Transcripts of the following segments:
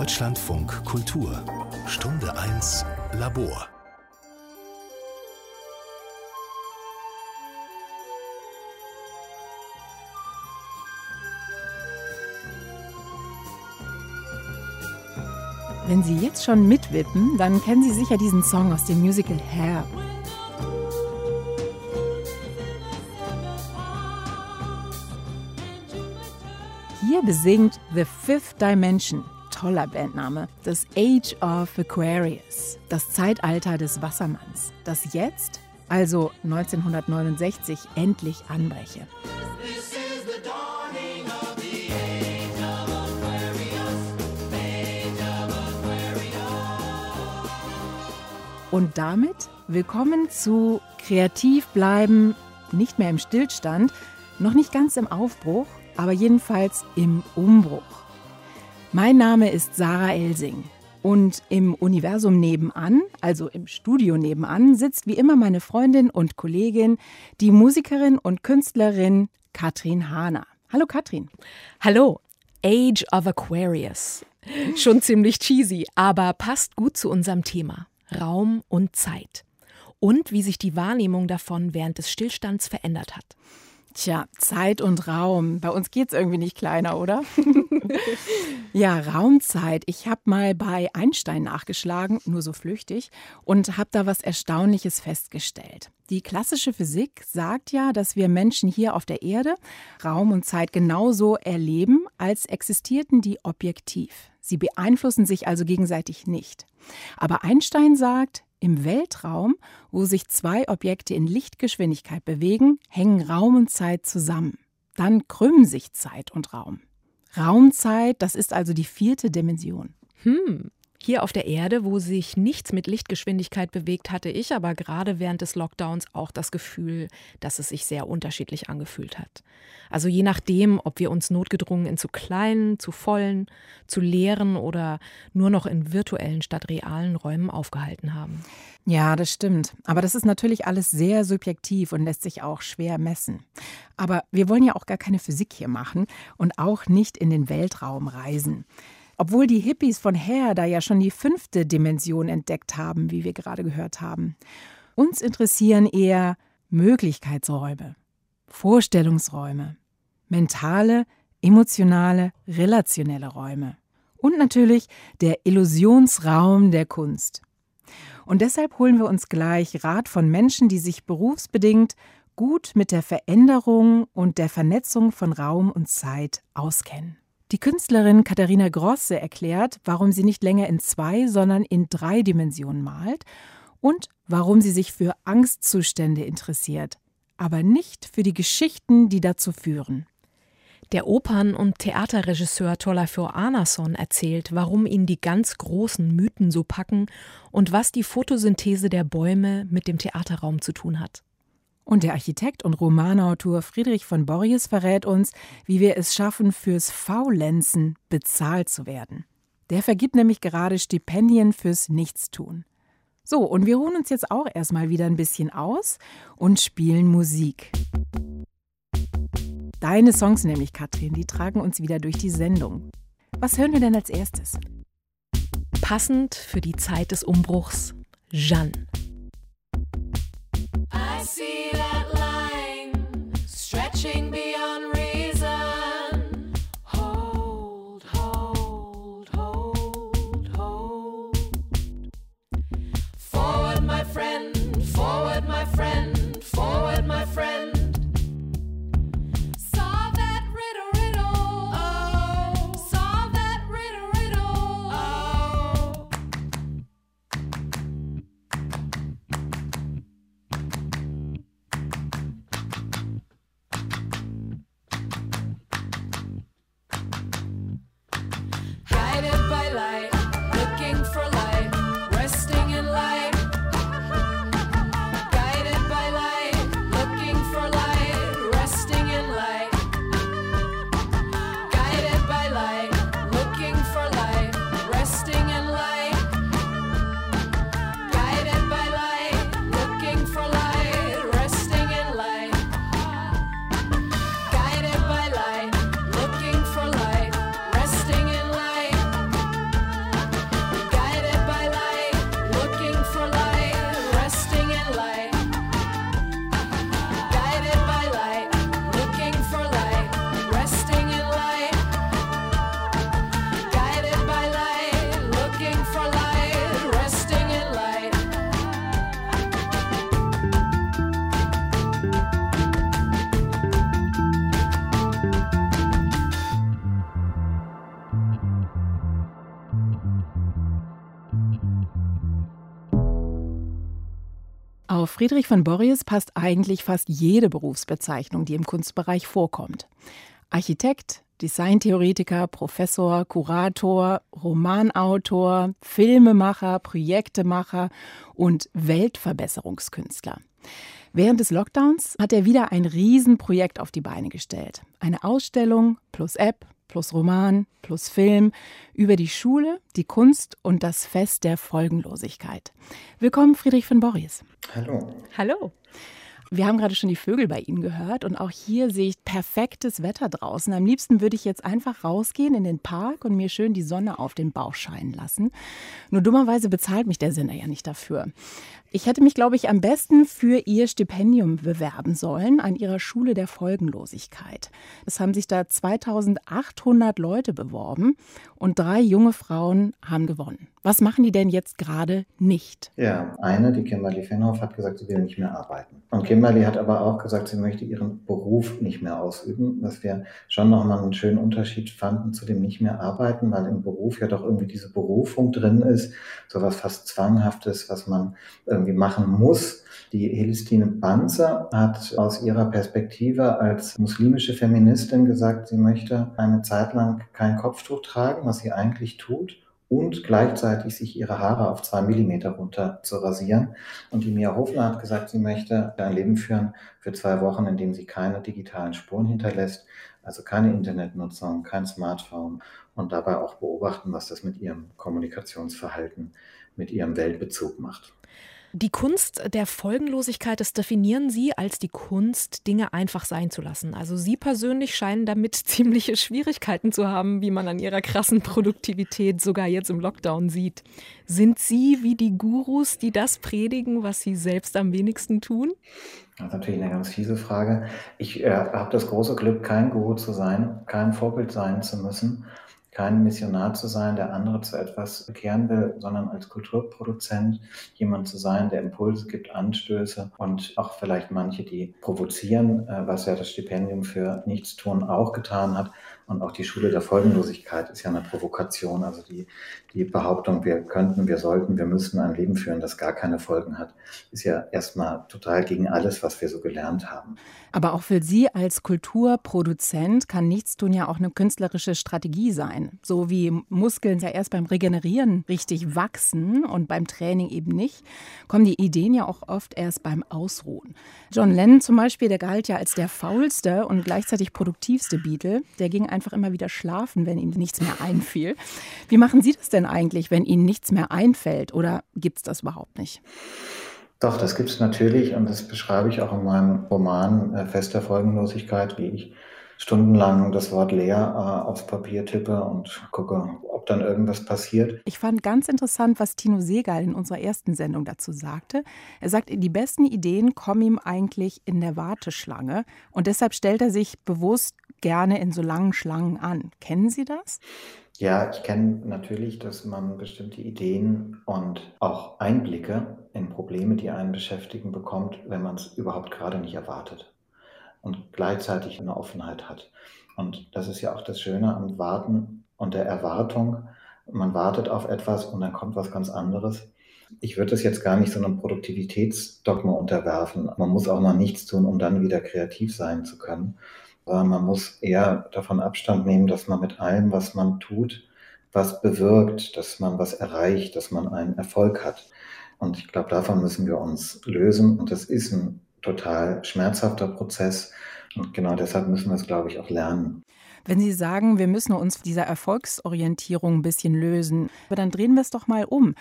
Deutschlandfunk Kultur. Stunde 1 Labor. Wenn Sie jetzt schon mitwippen, dann kennen Sie sicher diesen Song aus dem Musical Hair. Hier besingt The Fifth Dimension, toller Bandname, das Age of Aquarius, das Zeitalter des Wassermanns, das jetzt, also 1969, endlich anbreche. Und damit willkommen zu Kreativ bleiben, nicht mehr im Stillstand, noch nicht ganz im Aufbruch, aber jedenfalls im Umbruch. Mein Name ist Sarah Elsing und im Universum nebenan, also im Studio nebenan, sitzt wie immer meine Freundin und Kollegin, die Musikerin und Künstlerin Katrin Hahner. Hallo Katrin. Hallo. Age of Aquarius. Schon ziemlich cheesy, aber passt gut zu unserem Thema. Raum und Zeit. Und wie sich die Wahrnehmung davon während des Stillstands verändert hat. Tja, Zeit und Raum. Bei uns geht es irgendwie nicht kleiner, oder? ja, Raumzeit. Ich habe mal bei Einstein nachgeschlagen, nur so flüchtig, und habe da was Erstaunliches festgestellt. Die klassische Physik sagt ja, dass wir Menschen hier auf der Erde Raum und Zeit genauso erleben, als existierten die objektiv. Sie beeinflussen sich also gegenseitig nicht. Aber Einstein sagt, im Weltraum, wo sich zwei Objekte in Lichtgeschwindigkeit bewegen, hängen Raum und Zeit zusammen. Dann krümmen sich Zeit und Raum. Raumzeit, das ist also die vierte Dimension. Hm, hier auf der Erde, wo sich nichts mit Lichtgeschwindigkeit bewegt, hatte ich aber gerade während des Lockdowns auch das Gefühl, dass es sich sehr unterschiedlich angefühlt hat. Also je nachdem, ob wir uns notgedrungen in zu kleinen, zu vollen, zu leeren oder nur noch in virtuellen statt realen Räumen aufgehalten haben. Ja, das stimmt. Aber das ist natürlich alles sehr subjektiv und lässt sich auch schwer messen. Aber wir wollen ja auch gar keine Physik hier machen und auch nicht in den Weltraum reisen. Obwohl die Hippies von Hair da ja schon die fünfte Dimension entdeckt haben, wie wir gerade gehört haben. Uns interessieren eher Möglichkeitsräume, Vorstellungsräume, mentale, emotionale, relationelle Räume. Und natürlich der Illusionsraum der Kunst. Und deshalb holen wir uns gleich Rat von Menschen, die sich berufsbedingt gut mit der Veränderung und der Vernetzung von Raum und Zeit auskennen. Die Künstlerin Katharina Grosse erklärt, warum sie nicht länger in zwei, sondern in drei Dimensionen malt und warum sie sich für Angstzustände interessiert, aber nicht für die Geschichten, die dazu führen. Der Opern- und Theaterregisseur Tolafur Arnason erzählt, warum ihn die ganz großen Mythen so packen und was die Photosynthese der Bäume mit dem Theaterraum zu tun hat. Und der Architekt und Romanautor Friedrich von Borries verrät uns, wie wir es schaffen, fürs Faulenzen bezahlt zu werden. Der vergibt nämlich gerade Stipendien fürs Nichtstun. So, und wir ruhen uns jetzt auch erstmal wieder ein bisschen aus und spielen Musik. Deine Songs nämlich, Katrin, die tragen uns wieder durch die Sendung. Was hören wir denn als erstes? Passend für die Zeit des Umbruchs, Jeanne. felicidad. Friedrich von Borries passt eigentlich fast jede Berufsbezeichnung, die im Kunstbereich vorkommt. Architekt, Designtheoretiker, Professor, Kurator, Romanautor, Filmemacher, Projektemacher und Weltverbesserungskünstler. Während des Lockdowns hat er wieder ein Riesenprojekt auf die Beine gestellt. Eine Ausstellung plus App plus Roman plus Film über die Schule, die Kunst und das Fest der Folgenlosigkeit. Willkommen, Friedrich von Borries. Hallo. Hallo. Wir haben gerade schon die Vögel bei Ihnen gehört und auch hier sehe ich perfektes Wetter draußen. Am liebsten würde ich jetzt einfach rausgehen in den Park und mir schön die Sonne auf den Bauch scheinen lassen. Nur dummerweise bezahlt mich der Sender ja nicht dafür. Ich hätte mich, glaube ich, am besten für Ihr Stipendium bewerben sollen an Ihrer Schule der Folgenlosigkeit. Es haben sich da 2800 Leute beworben und drei junge Frauen haben gewonnen. Was machen die denn jetzt gerade nicht? Ja, eine, die Kimberly Fenhoff, hat gesagt, sie will nicht mehr arbeiten. Und Kimberly hat aber auch gesagt, sie möchte ihren Beruf nicht mehr ausüben, was wir schon nochmal einen schönen Unterschied fanden zu dem nicht mehr arbeiten, weil im Beruf ja doch irgendwie diese Berufung drin ist, so was fast Zwanghaftes, was man irgendwie machen muss. Die Helistine Banzer hat aus ihrer Perspektive als muslimische Feministin gesagt, sie möchte eine Zeit lang kein Kopftuch tragen, was sie eigentlich tut und gleichzeitig sich ihre Haare auf zwei Millimeter runter zu rasieren. Und die Mia Hofner hat gesagt, sie möchte ein Leben führen für zwei Wochen, in dem sie keine digitalen Spuren hinterlässt, also keine Internetnutzung, kein Smartphone und dabei auch beobachten, was das mit ihrem Kommunikationsverhalten, mit ihrem Weltbezug macht. Die Kunst der Folgenlosigkeit, das definieren Sie als die Kunst, Dinge einfach sein zu lassen. Also Sie persönlich scheinen damit ziemliche Schwierigkeiten zu haben, wie man an Ihrer krassen Produktivität sogar jetzt im Lockdown sieht. Sind Sie wie die Gurus, die das predigen, was Sie selbst am wenigsten tun? Das ist natürlich eine ganz fiese Frage. Ich äh, habe das große Glück, kein Guru zu sein, kein Vorbild sein zu müssen kein Missionar zu sein, der andere zu etwas bekehren will, sondern als Kulturproduzent jemand zu sein, der Impulse gibt, Anstöße und auch vielleicht manche, die provozieren, äh, was ja das Stipendium für Nichtstun auch getan hat. Und auch die Schule der Folgenlosigkeit ist ja eine Provokation. Also die, die Behauptung, wir könnten, wir sollten, wir müssten ein Leben führen, das gar keine Folgen hat, ist ja erstmal total gegen alles, was wir so gelernt haben. Aber auch für Sie als Kulturproduzent kann Nichtstun ja auch eine künstlerische Strategie sein. So wie Muskeln ja erst beim Regenerieren richtig wachsen und beim Training eben nicht, kommen die Ideen ja auch oft erst beim Ausruhen. John Lennon zum Beispiel, der galt ja als der faulste und gleichzeitig produktivste Beatle. Der ging einfach immer wieder schlafen, wenn ihm nichts mehr einfiel. Wie machen Sie das denn eigentlich, wenn Ihnen nichts mehr einfällt oder gibt es das überhaupt nicht? Doch, das gibt es natürlich und das beschreibe ich auch in meinem Roman äh, Fest der Folgenlosigkeit, wie ich stundenlang das Wort leer äh, aufs Papier tippe und gucke, ob dann irgendwas passiert. Ich fand ganz interessant, was Tino Segal in unserer ersten Sendung dazu sagte. Er sagt, die besten Ideen kommen ihm eigentlich in der Warteschlange und deshalb stellt er sich bewusst gerne in so langen Schlangen an. Kennen Sie das? Ja, ich kenne natürlich, dass man bestimmte Ideen und auch Einblicke in Probleme, die einen beschäftigen, bekommt, wenn man es überhaupt gerade nicht erwartet und gleichzeitig eine Offenheit hat. Und das ist ja auch das Schöne am Warten und der Erwartung. Man wartet auf etwas und dann kommt was ganz anderes. Ich würde das jetzt gar nicht so einem Produktivitätsdogma unterwerfen. Man muss auch mal nichts tun, um dann wieder kreativ sein zu können. Aber man muss eher davon Abstand nehmen, dass man mit allem, was man tut, was bewirkt, dass man was erreicht, dass man einen Erfolg hat. Und ich glaube, davon müssen wir uns lösen. Und das ist ein total schmerzhafter Prozess. Und genau deshalb müssen wir es, glaube ich, auch lernen. Wenn Sie sagen, wir müssen uns dieser Erfolgsorientierung ein bisschen lösen, aber dann drehen wir es doch mal um.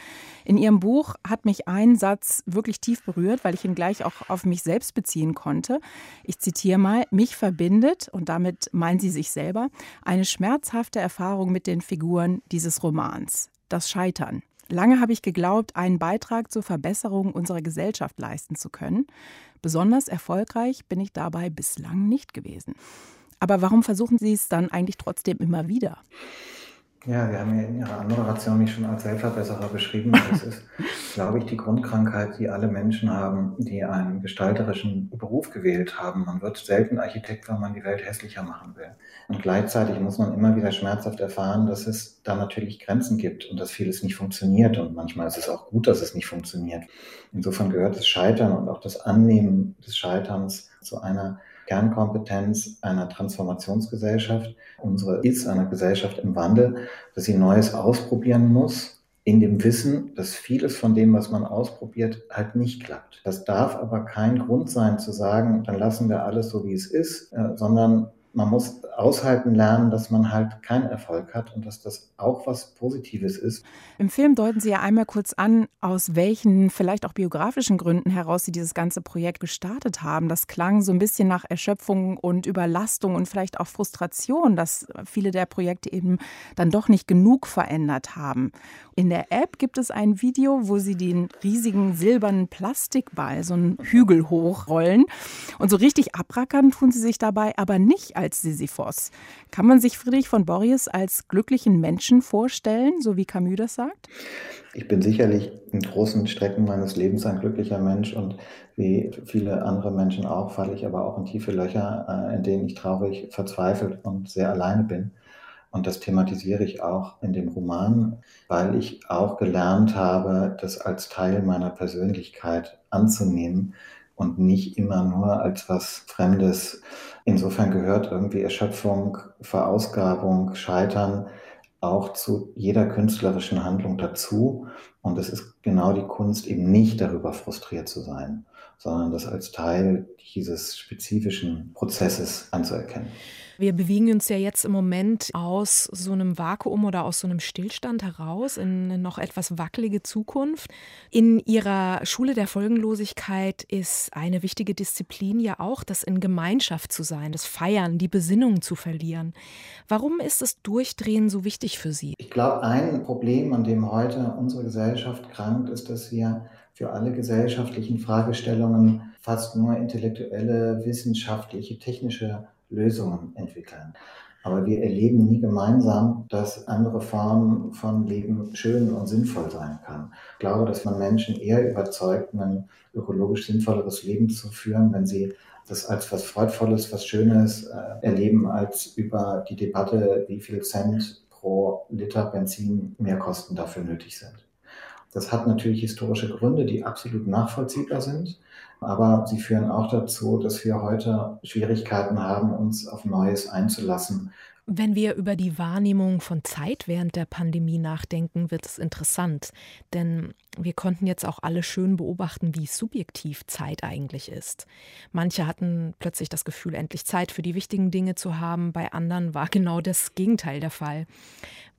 In Ihrem Buch hat mich ein Satz wirklich tief berührt, weil ich ihn gleich auch auf mich selbst beziehen konnte. Ich zitiere mal, mich verbindet, und damit meinen Sie sich selber, eine schmerzhafte Erfahrung mit den Figuren dieses Romans, das Scheitern. Lange habe ich geglaubt, einen Beitrag zur Verbesserung unserer Gesellschaft leisten zu können. Besonders erfolgreich bin ich dabei bislang nicht gewesen. Aber warum versuchen Sie es dann eigentlich trotzdem immer wieder? Ja, wir haben ja in Ihrer Anmoderation mich schon als Selbstverbesserer beschrieben. Das ist, glaube ich, die Grundkrankheit, die alle Menschen haben, die einen gestalterischen Beruf gewählt haben. Man wird selten Architekt, wenn man die Welt hässlicher machen will. Und gleichzeitig muss man immer wieder schmerzhaft erfahren, dass es da natürlich Grenzen gibt und dass vieles nicht funktioniert. Und manchmal ist es auch gut, dass es nicht funktioniert. Insofern gehört das Scheitern und auch das Annehmen des Scheiterns zu einer Kernkompetenz einer Transformationsgesellschaft. Unsere ist eine Gesellschaft im Wandel, dass sie Neues ausprobieren muss, in dem Wissen, dass vieles von dem, was man ausprobiert, halt nicht klappt. Das darf aber kein Grund sein zu sagen, dann lassen wir alles so, wie es ist, äh, sondern man muss aushalten lernen, dass man halt keinen Erfolg hat und dass das auch was Positives ist. Im Film deuten Sie ja einmal kurz an, aus welchen vielleicht auch biografischen Gründen heraus Sie dieses ganze Projekt gestartet haben. Das klang so ein bisschen nach Erschöpfung und Überlastung und vielleicht auch Frustration, dass viele der Projekte eben dann doch nicht genug verändert haben. In der App gibt es ein Video, wo Sie den riesigen silbernen Plastikball, so einen Hügel hochrollen. Und so richtig abrackern tun Sie sich dabei aber nicht als Sisyphos. Kann man sich Friedrich von Borries als glücklichen Menschen vorstellen, so wie Camus das sagt? Ich bin sicherlich in großen Strecken meines Lebens ein glücklicher Mensch und wie viele andere Menschen auch, falle ich aber auch in tiefe Löcher, äh, in denen ich traurig, verzweifelt und sehr alleine bin. Und das thematisiere ich auch in dem Roman, weil ich auch gelernt habe, das als Teil meiner Persönlichkeit anzunehmen und nicht immer nur als was Fremdes. Insofern gehört irgendwie Erschöpfung, Verausgabung, Scheitern auch zu jeder künstlerischen Handlung dazu. Und es ist genau die Kunst, eben nicht darüber frustriert zu sein, sondern das als Teil dieses spezifischen Prozesses anzuerkennen. Wir bewegen uns ja jetzt im Moment aus so einem Vakuum oder aus so einem Stillstand heraus in eine noch etwas wackelige Zukunft. In Ihrer Schule der Folgenlosigkeit ist eine wichtige Disziplin ja auch, das in Gemeinschaft zu sein, das Feiern, die Besinnung zu verlieren. Warum ist das Durchdrehen so wichtig für Sie? Ich glaube, ein Problem, an dem heute unsere Gesellschaft krankt, ist, dass wir für alle gesellschaftlichen Fragestellungen fast nur intellektuelle, wissenschaftliche, technische Lösungen entwickeln. Aber wir erleben nie gemeinsam, dass andere Formen von Leben schön und sinnvoll sein kann. Ich glaube, dass man Menschen eher überzeugt, ein ökologisch sinnvolleres Leben zu führen, wenn sie das als was Freudvolles, was Schönes äh, erleben, als über die Debatte, wie viel Cent pro Liter Benzin Mehrkosten dafür nötig sind. Das hat natürlich historische Gründe, die absolut nachvollziehbar sind. Aber sie führen auch dazu, dass wir heute Schwierigkeiten haben, uns auf Neues einzulassen. Wenn wir über die Wahrnehmung von Zeit während der Pandemie nachdenken, wird es interessant. Denn wir konnten jetzt auch alle schön beobachten, wie subjektiv Zeit eigentlich ist. Manche hatten plötzlich das Gefühl, endlich Zeit für die wichtigen Dinge zu haben. Bei anderen war genau das Gegenteil der Fall.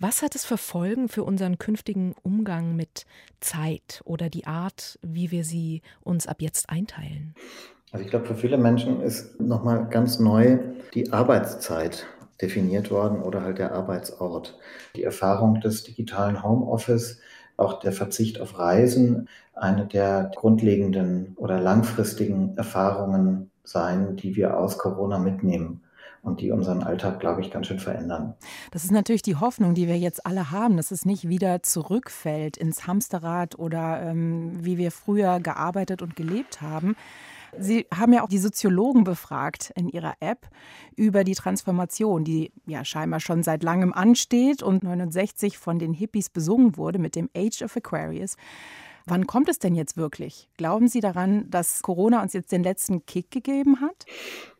Was hat es für Folgen für unseren künftigen Umgang mit Zeit oder die Art, wie wir sie uns ab jetzt einteilen? Also ich glaube, für viele Menschen ist nochmal ganz neu die Arbeitszeit definiert worden oder halt der Arbeitsort. Die Erfahrung des digitalen Homeoffice, auch der Verzicht auf Reisen, eine der grundlegenden oder langfristigen Erfahrungen sein, die wir aus Corona mitnehmen und die unseren Alltag, glaube ich, ganz schön verändern. Das ist natürlich die Hoffnung, die wir jetzt alle haben, dass es nicht wieder zurückfällt ins Hamsterrad oder ähm, wie wir früher gearbeitet und gelebt haben. Sie haben ja auch die Soziologen befragt in Ihrer App über die Transformation, die ja scheinbar schon seit langem ansteht und 69 von den Hippies besungen wurde mit dem Age of Aquarius. Wann kommt es denn jetzt wirklich? Glauben Sie daran, dass Corona uns jetzt den letzten Kick gegeben hat?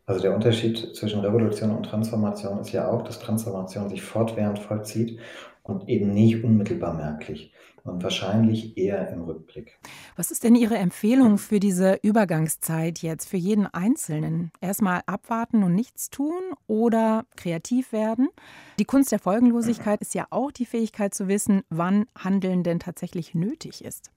Also der Unterschied zwischen Revolution und Transformation ist ja auch, dass Transformation sich fortwährend vollzieht und eben nicht unmittelbar merklich und wahrscheinlich eher im Rückblick. Was ist denn Ihre Empfehlung für diese Übergangszeit jetzt, für jeden Einzelnen? Erstmal abwarten und nichts tun oder kreativ werden? Die Kunst der Folgenlosigkeit ist ja auch die Fähigkeit zu wissen, wann Handeln denn tatsächlich nötig ist.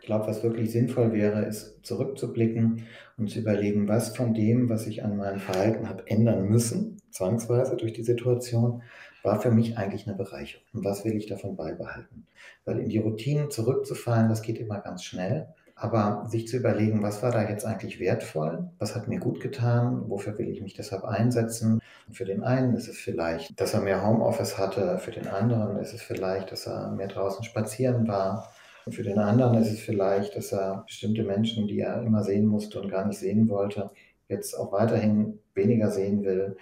Ich glaube, was wirklich sinnvoll wäre, ist zurückzublicken und zu überlegen, was von dem, was ich an meinem Verhalten habe ändern müssen, zwangsweise durch die Situation, war für mich eigentlich eine Bereicherung. Und was will ich davon beibehalten? Weil in die Routinen zurückzufallen, das geht immer ganz schnell. Aber sich zu überlegen, was war da jetzt eigentlich wertvoll? Was hat mir gut getan? Wofür will ich mich deshalb einsetzen? Für den einen ist es vielleicht, dass er mehr Homeoffice hatte. Für den anderen ist es vielleicht, dass er mehr draußen spazieren war. Für den anderen ist es vielleicht, dass er bestimmte Menschen, die er immer sehen musste und gar nicht sehen wollte, jetzt auch weiterhin weniger sehen will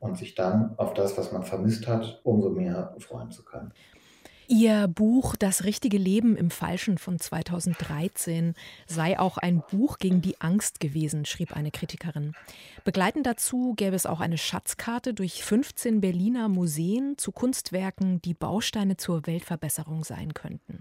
und sich dann auf das, was man vermisst hat, umso mehr freuen zu können. Ihr Buch Das richtige Leben im Falschen von 2013 sei auch ein Buch gegen die Angst gewesen, schrieb eine Kritikerin. Begleitend dazu gäbe es auch eine Schatzkarte durch 15 Berliner Museen zu Kunstwerken, die Bausteine zur Weltverbesserung sein könnten.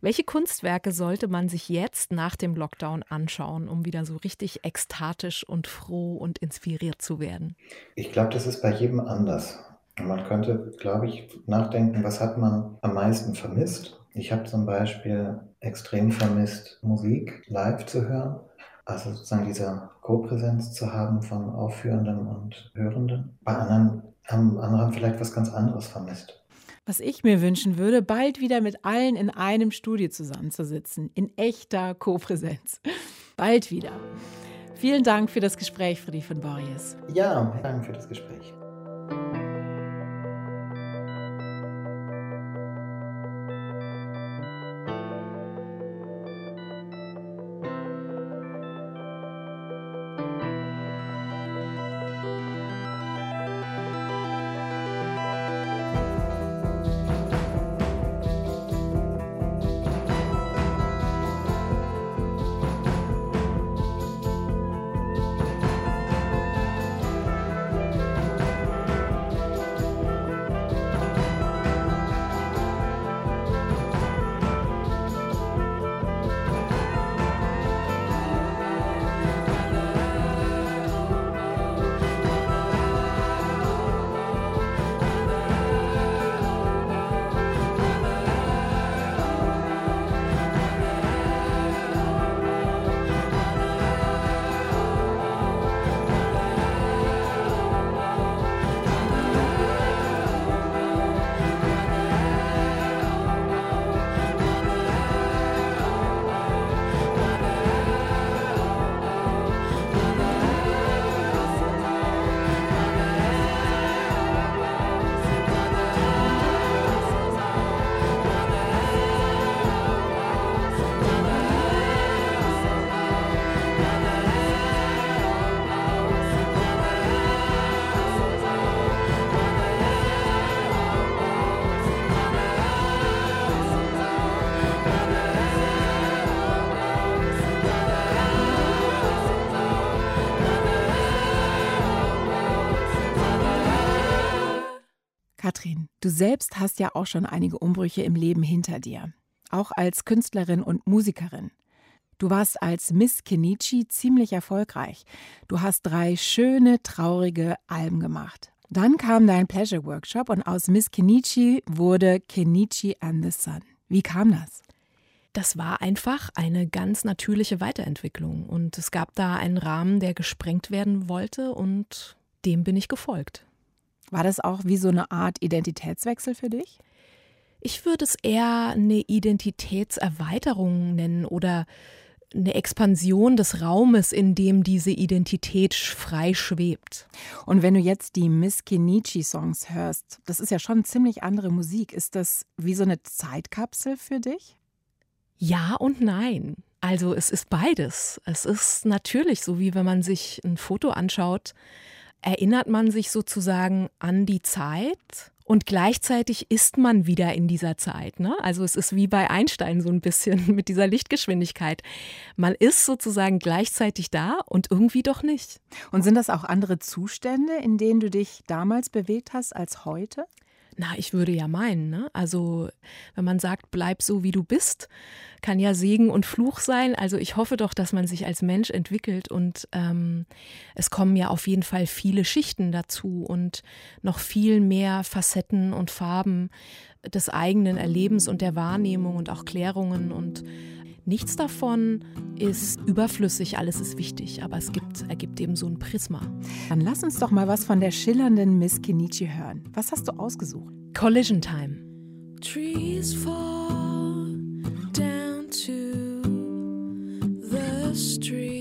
Welche Kunstwerke sollte man sich jetzt nach dem Lockdown anschauen, um wieder so richtig ekstatisch und froh und inspiriert zu werden? Ich glaube, das ist bei jedem anders. Man könnte, glaube ich, nachdenken, was hat man am meisten vermisst? Ich habe zum Beispiel extrem vermisst, Musik live zu hören. Also sozusagen diese Co-Präsenz zu haben von Aufführenden und Hörenden. Bei anderen haben andere vielleicht was ganz anderes vermisst. Was ich mir wünschen würde, bald wieder mit allen in einem Studio zusammenzusitzen, in echter Co-Präsenz. Bald wieder. Vielen Dank für das Gespräch, Friedrich von Borries. Ja, danke für das Gespräch. Du selbst hast ja auch schon einige Umbrüche im Leben hinter dir, auch als Künstlerin und Musikerin. Du warst als Miss Kenichi ziemlich erfolgreich. Du hast drei schöne, traurige Alben gemacht. Dann kam dein Pleasure Workshop und aus Miss Kenichi wurde Kenichi and the Sun. Wie kam das? Das war einfach eine ganz natürliche Weiterentwicklung und es gab da einen Rahmen, der gesprengt werden wollte und dem bin ich gefolgt. War das auch wie so eine Art Identitätswechsel für dich? Ich würde es eher eine Identitätserweiterung nennen oder eine Expansion des Raumes, in dem diese Identität frei schwebt. Und wenn du jetzt die Miss Kenichi-Songs hörst, das ist ja schon ziemlich andere Musik. Ist das wie so eine Zeitkapsel für dich? Ja und nein. Also es ist beides. Es ist natürlich so, wie wenn man sich ein Foto anschaut, erinnert man sich sozusagen an die Zeit und gleichzeitig ist man wieder in dieser Zeit. Ne? Also es ist wie bei Einstein so ein bisschen mit dieser Lichtgeschwindigkeit. Man ist sozusagen gleichzeitig da und irgendwie doch nicht. Und sind das auch andere Zustände, in denen du dich damals bewegt hast als heute? Na, ich würde ja meinen, ne? Also, wenn man sagt, bleib so wie du bist, kann ja Segen und Fluch sein. Also ich hoffe doch, dass man sich als Mensch entwickelt und ähm, es kommen ja auf jeden Fall viele Schichten dazu und noch viel mehr Facetten und Farben des eigenen Erlebens und der Wahrnehmung und auch Klärungen und Nichts davon ist überflüssig, alles ist wichtig, aber es gibt, ergibt eben so ein Prisma. Dann lass uns doch mal was von der schillernden Miss Kenichi hören. Was hast du ausgesucht? Collision Time. Trees fall down to collision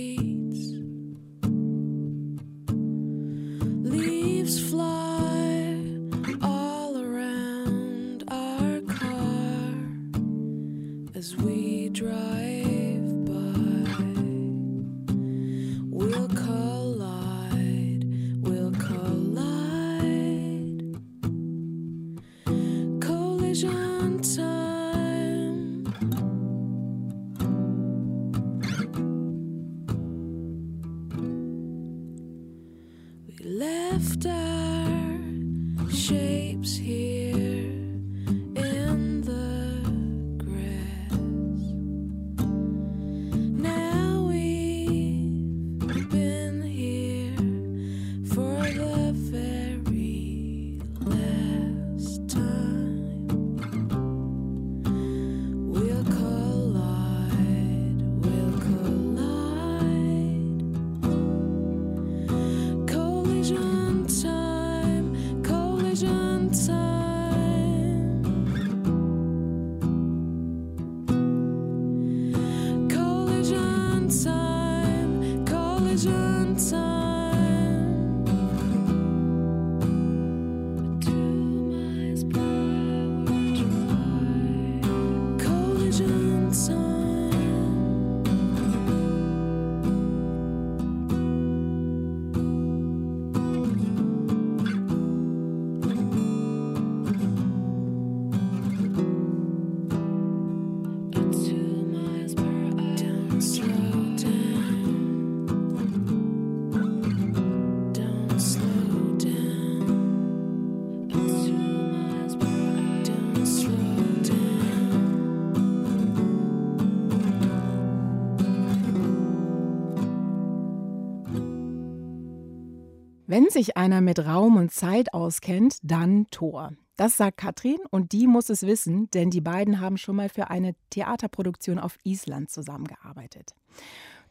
Wenn sich einer mit Raum und Zeit auskennt, dann Thor. Das sagt Katrin und die muss es wissen, denn die beiden haben schon mal für eine Theaterproduktion auf Island zusammengearbeitet.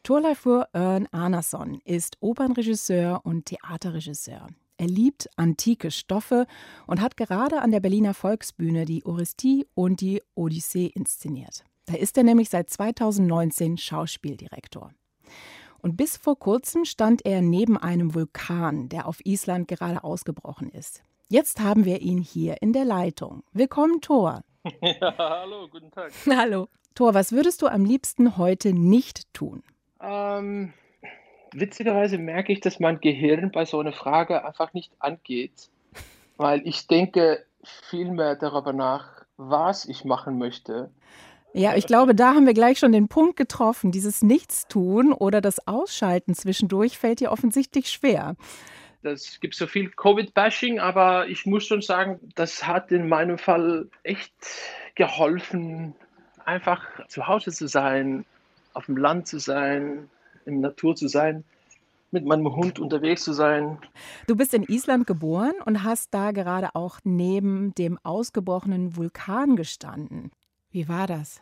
Thorleifur Örn Arnason ist Opernregisseur und Theaterregisseur. Er liebt antike Stoffe und hat gerade an der Berliner Volksbühne die Orestie und die Odyssee inszeniert. Da ist er nämlich seit 2019 Schauspieldirektor. Und bis vor kurzem stand er neben einem Vulkan, der auf Island gerade ausgebrochen ist. Jetzt haben wir ihn hier in der Leitung. Willkommen, Thor. Ja, hallo, guten Tag. Hallo. Thor, was würdest du am liebsten heute nicht tun? Ähm, witzigerweise merke ich, dass mein Gehirn bei so einer Frage einfach nicht angeht, weil ich denke viel mehr darüber nach, was ich machen möchte. Ja, ich glaube, da haben wir gleich schon den Punkt getroffen. Dieses Nichtstun oder das Ausschalten zwischendurch fällt dir offensichtlich schwer. Es gibt so viel Covid-Bashing, aber ich muss schon sagen, das hat in meinem Fall echt geholfen, einfach zu Hause zu sein, auf dem Land zu sein, in der Natur zu sein, mit meinem Hund unterwegs zu sein. Du bist in Island geboren und hast da gerade auch neben dem ausgebrochenen Vulkan gestanden. Wie war das?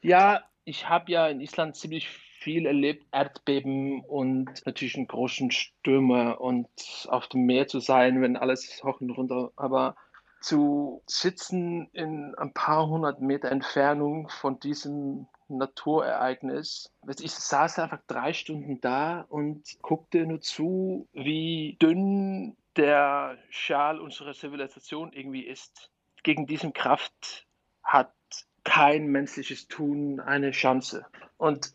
Ja, ich habe ja in Island ziemlich viel erlebt, Erdbeben und natürlich einen großen Stürme und auf dem Meer zu sein, wenn alles hoch und runter, aber zu sitzen in ein paar hundert Meter Entfernung von diesem Naturereignis. Ich saß einfach drei Stunden da und guckte nur zu, wie dünn der Schal unserer Zivilisation irgendwie ist. Gegen diesen Kraft hat kein menschliches Tun eine Chance. Und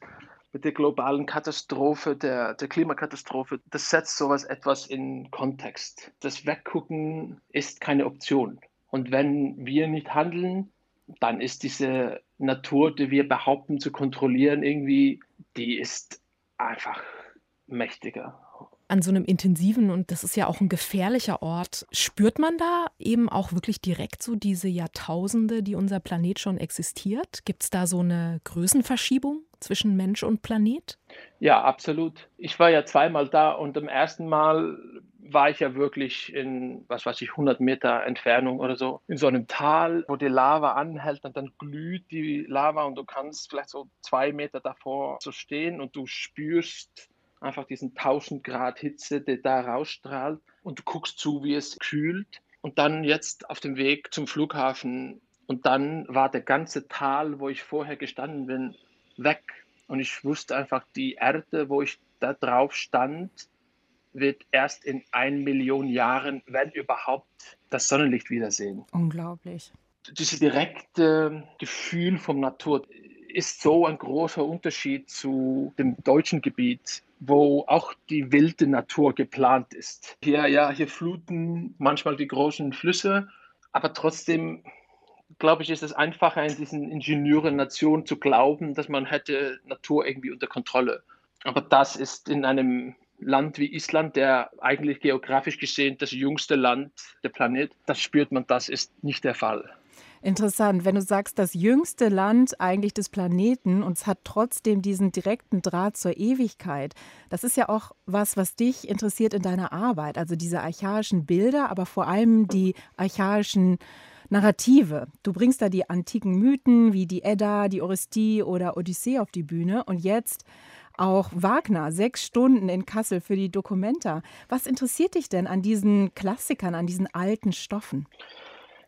mit der globalen Katastrophe, der, der Klimakatastrophe, das setzt sowas etwas in Kontext. Das Weggucken ist keine Option. Und wenn wir nicht handeln, dann ist diese Natur, die wir behaupten zu kontrollieren, irgendwie, die ist einfach mächtiger. An so einem intensiven, und das ist ja auch ein gefährlicher Ort, spürt man da eben auch wirklich direkt so diese Jahrtausende, die unser Planet schon existiert? Gibt es da so eine Größenverschiebung zwischen Mensch und Planet? Ja, absolut. Ich war ja zweimal da und am ersten Mal war ich ja wirklich in, was weiß ich, 100 Meter Entfernung oder so, in so einem Tal, wo die Lava anhält und dann glüht die Lava und du kannst vielleicht so zwei Meter davor so stehen und du spürst einfach diesen 1000 Grad Hitze, der da rausstrahlt und du guckst zu, wie es kühlt und dann jetzt auf dem Weg zum Flughafen und dann war der ganze Tal, wo ich vorher gestanden bin, weg und ich wusste einfach, die Erde, wo ich da drauf stand, wird erst in ein Million Jahren, wenn überhaupt, das Sonnenlicht wiedersehen. Unglaublich. Dieses direkte Gefühl vom Natur ist so ein großer Unterschied zu dem deutschen Gebiet, wo auch die wilde Natur geplant ist. Hier, ja, hier fluten manchmal die großen Flüsse, aber trotzdem glaube ich, ist es einfacher in diesen Ingenieuren-Nationen zu glauben, dass man hätte Natur irgendwie unter Kontrolle. Aber das ist in einem Land wie Island, der eigentlich geografisch gesehen das jüngste Land der Planet, das spürt man, das ist nicht der Fall. Interessant, wenn du sagst, das jüngste Land eigentlich des Planeten und es hat trotzdem diesen direkten Draht zur Ewigkeit. Das ist ja auch was, was dich interessiert in deiner Arbeit. Also diese archaischen Bilder, aber vor allem die archaischen Narrative. Du bringst da die antiken Mythen wie die Edda, die Orestie oder Odyssee auf die Bühne und jetzt auch Wagner, sechs Stunden in Kassel für die Documenta. Was interessiert dich denn an diesen Klassikern, an diesen alten Stoffen?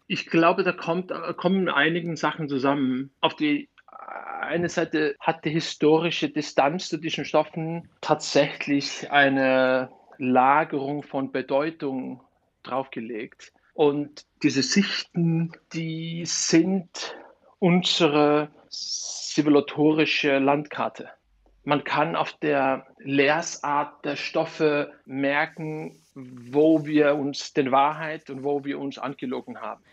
Ich glaube, da kommt, äh, kommen einigen Sachen zusammen. Auf die eine Seite hat die historische Distanz zu diesen Stoffen tatsächlich eine Lagerung von Bedeutung draufgelegt. Und diese Sichten, die sind unsere zivilisatorische Landkarte. Man kann auf der Leersart der Stoffe merken, wo wir uns den Wahrheit und wo wir uns angelogen haben.